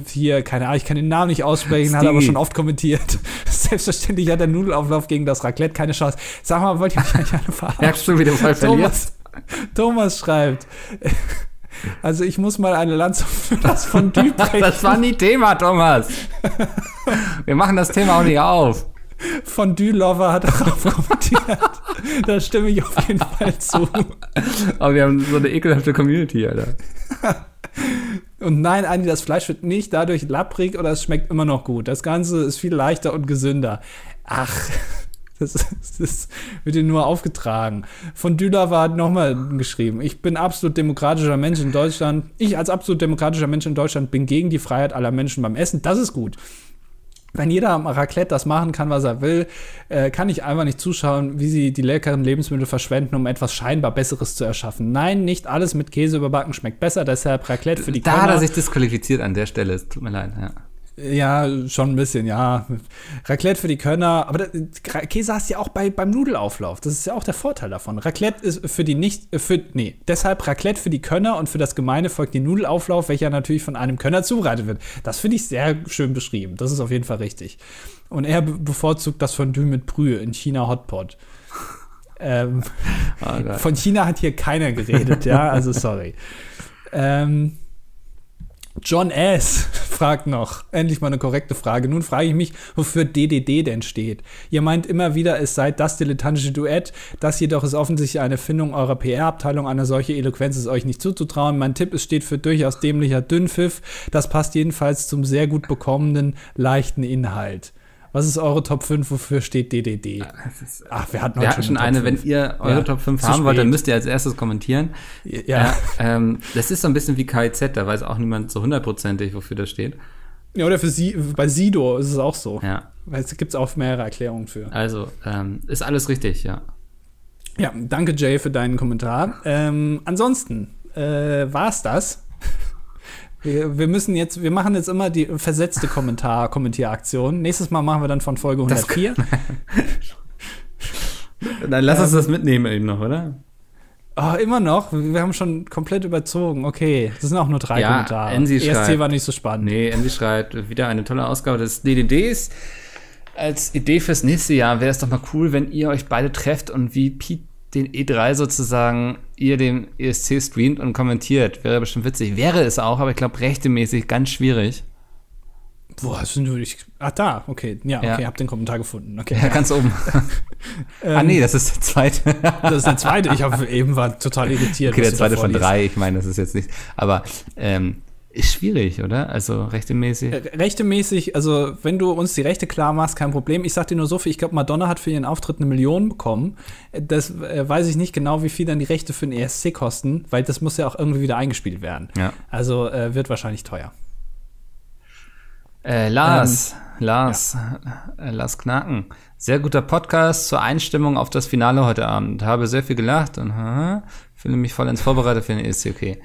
hier, keine Ahnung, ich kann den Namen nicht aussprechen, hat aber schon oft kommentiert. Selbstverständlich hat der Nudelauflauf gegen das Raclette keine Chance. Sag mal, wollt ihr mich eigentlich alle verarschen? Merkst du, wie du voll verlierst? Thomas, Thomas schreibt, also ich muss mal eine Lanze für das Fondue brechen. Das war nie Thema, Thomas. Wir machen das Thema auch nicht auf. Fondue Lover hat darauf kommentiert. da stimme ich auf jeden Fall zu. Aber wir haben so eine ekelhafte Community, Alter. Und nein, Andi, das Fleisch wird nicht dadurch lapprig oder es schmeckt immer noch gut. Das Ganze ist viel leichter und gesünder. Ach, das, ist- das wird dir nur aufgetragen. Von Dülawa hat nochmal geschrieben, ich bin absolut demokratischer Mensch in Deutschland. Ich als absolut demokratischer Mensch in Deutschland bin gegen die Freiheit aller Menschen beim Essen. Das ist gut. Wenn jeder am Raclette das machen kann, was er will, äh, kann ich einfach nicht zuschauen, wie sie die leckeren Lebensmittel verschwenden, um etwas scheinbar Besseres zu erschaffen. Nein, nicht alles mit Käse überbacken schmeckt besser, deshalb Raclette für die Da hat er sich disqualifiziert an der Stelle. Es tut mir leid. Ja. Ja, schon ein bisschen, ja. Raclette für die Könner. Aber das, Käse hast du ja auch bei, beim Nudelauflauf. Das ist ja auch der Vorteil davon. Raclette ist für die nicht, äh, für, nee, deshalb Raclette für die Könner und für das Gemeine folgt die Nudelauflauf, welcher natürlich von einem Könner zubereitet wird. Das finde ich sehr schön beschrieben. Das ist auf jeden Fall richtig. Und er be- bevorzugt das Fondue mit Brühe in China Hotpot. Ähm, Oh von China hat hier keiner geredet, ja, also sorry. Ähm, John S. fragt noch, endlich mal eine korrekte Frage. Nun frage ich mich, wofür DDD denn steht. Ihr meint immer wieder, es sei das dilettantische Duett. Das jedoch ist offensichtlich eine Erfindung eurer PR-Abteilung. Eine solche Eloquenz ist euch nicht zuzutrauen. Mein Tipp, es steht für durchaus dämlicher Dünnpfiff. Das passt jedenfalls zum sehr gut bekommenen, leichten Inhalt. Was ist eure Top 5? Wofür steht DDD? Ach, wir hatten Wir hatten schon eine, 5. wenn ihr eure Ja, Top 5 zu haben wollt, dann müsst ihr als erstes kommentieren. Ja. ähm, das ist so ein bisschen wie KIZ, da weiß auch niemand so hundertprozentig, wofür das steht. Ja, oder für Sie, bei Sido ist es auch so. Ja, Weil es gibt auch mehrere Erklärungen für. also ähm, ist alles richtig, ja. Ja, danke Jay für deinen Kommentar. Ähm, ansonsten äh, war es das Wir, wir müssen jetzt, wir machen jetzt immer die versetzte Kommentar, Kommentieraktion. Nächstes Mal machen wir dann von Folge 104. Dann lass uns das mitnehmen eben noch, oder? Oh, immer noch? Wir haben schon komplett überzogen. Okay, das sind auch nur drei Ja, Kommentare. Ensi ESC schreibt- war nicht so spannend. Nee, Andy schreibt wieder eine tolle Ausgabe des DDDs. Als Idee fürs nächste Jahr wäre es doch mal cool, wenn ihr euch beide trefft und wie Pete den E3 sozusagen ihr den ESC streamt und kommentiert. Wäre bestimmt witzig. Wäre es auch, aber ich glaube rechtemäßig ganz schwierig. Boah, das sind nur ich. Ach, da, okay. Ja, Ja. okay, hab den Kommentar gefunden. Okay. Ja, ganz oben. ah nee, das ist der zweite. Das ist der zweite. Ich habe eben war total irritiert. Okay, der du zweite von drei. Ich meine, das ist jetzt nicht. Aber ähm, ist schwierig, oder? Also rechtemäßig. Äh, Rechtemäßig, also wenn du uns die Rechte klar machst, kein Problem. Ich sag dir nur so viel, ich glaube, Madonna hat für ihren Auftritt eine Million bekommen. Äh, Das äh, weiß ich nicht genau, wie viel dann die Rechte für den ESC kosten, weil das muss ja auch irgendwie wieder eingespielt werden. Ja. Also äh, wird wahrscheinlich teuer. Äh, Lars, Lars, äh, Lars Knacken. Sehr guter Podcast zur Einstimmung auf das Finale heute Abend. Habe sehr viel gelacht und haha, fühle mich vollends vorbereitet für den ESC. Okay.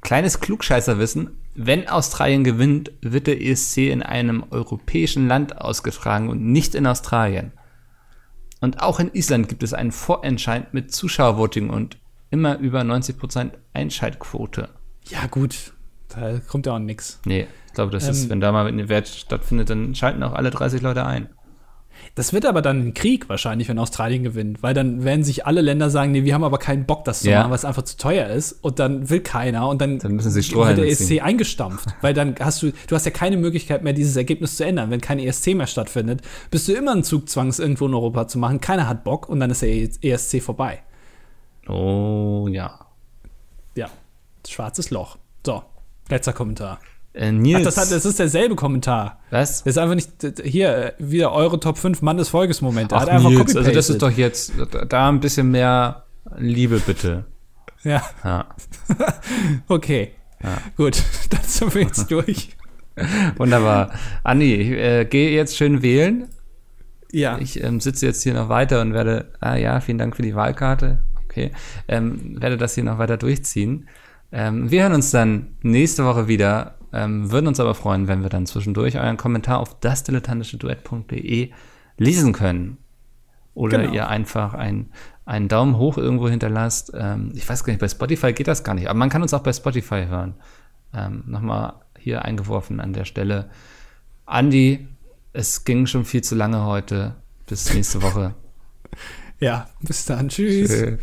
Kleines Klugscheißerwissen. Wenn Australien gewinnt, wird der ESC in einem europäischen Land ausgetragen und nicht in Australien. Und auch in Island gibt es einen Vorentscheid mit Zuschauervoting und immer über 90% Einschaltquote. Ja, gut. Da kommt ja auch nix. Nee, ich glaube, das ist, Ähm, wenn da mal eine Wert stattfindet, dann schalten auch alle 30 Leute ein. Das wird aber dann ein Krieg wahrscheinlich, wenn Australien gewinnt, weil dann werden sich alle Länder sagen, nee, wir haben aber keinen Bock, das zu Ja. machen, weil es einfach zu teuer ist. Und dann will keiner und dann, Dann müssen sie wird der ESC ziehen. eingestampft. weil dann hast du, du hast ja keine Möglichkeit mehr, dieses Ergebnis zu ändern. Wenn kein ESC mehr stattfindet, bist du immer ein Zugzwang, es irgendwo in Europa zu machen. Keiner hat Bock und dann ist der ESC vorbei. Oh ja. Ja, schwarzes Loch. So, letzter Kommentar. Äh, Nils. Ach, das, hat, das ist derselbe Kommentar. was? Das ist einfach nicht, hier, äh, wieder eure Top 5 Mann des Volkes Momente. Ach, Nils, also das ist doch jetzt, da- ein bisschen mehr Liebe bitte. Ja. Ja. Okay. Gut, dann sind wir jetzt durch. Wunderbar. Andi, ich äh, gehe jetzt schön wählen. Ja. Ich ähm, sitze jetzt hier noch weiter und werde, ah ja, vielen Dank für die Wahlkarte. Okay. Ähm, werde das hier noch weiter durchziehen. Ähm, wir hören uns dann nächste Woche wieder. Ähm, würden uns aber freuen, wenn wir dann zwischendurch euren Kommentar auf dasdilettantischeduett.de lesen können. Oder Genau. ihr einfach ein, einen Daumen hoch irgendwo hinterlasst. Ähm, ich weiß gar nicht, bei Spotify geht das gar nicht, aber man kann uns auch bei Spotify hören. Ähm, Nochmal hier eingeworfen an der Stelle. Andi, es ging schon viel zu lange heute. Bis nächste Woche. Ja, bis dann. Tschüss. Tschö.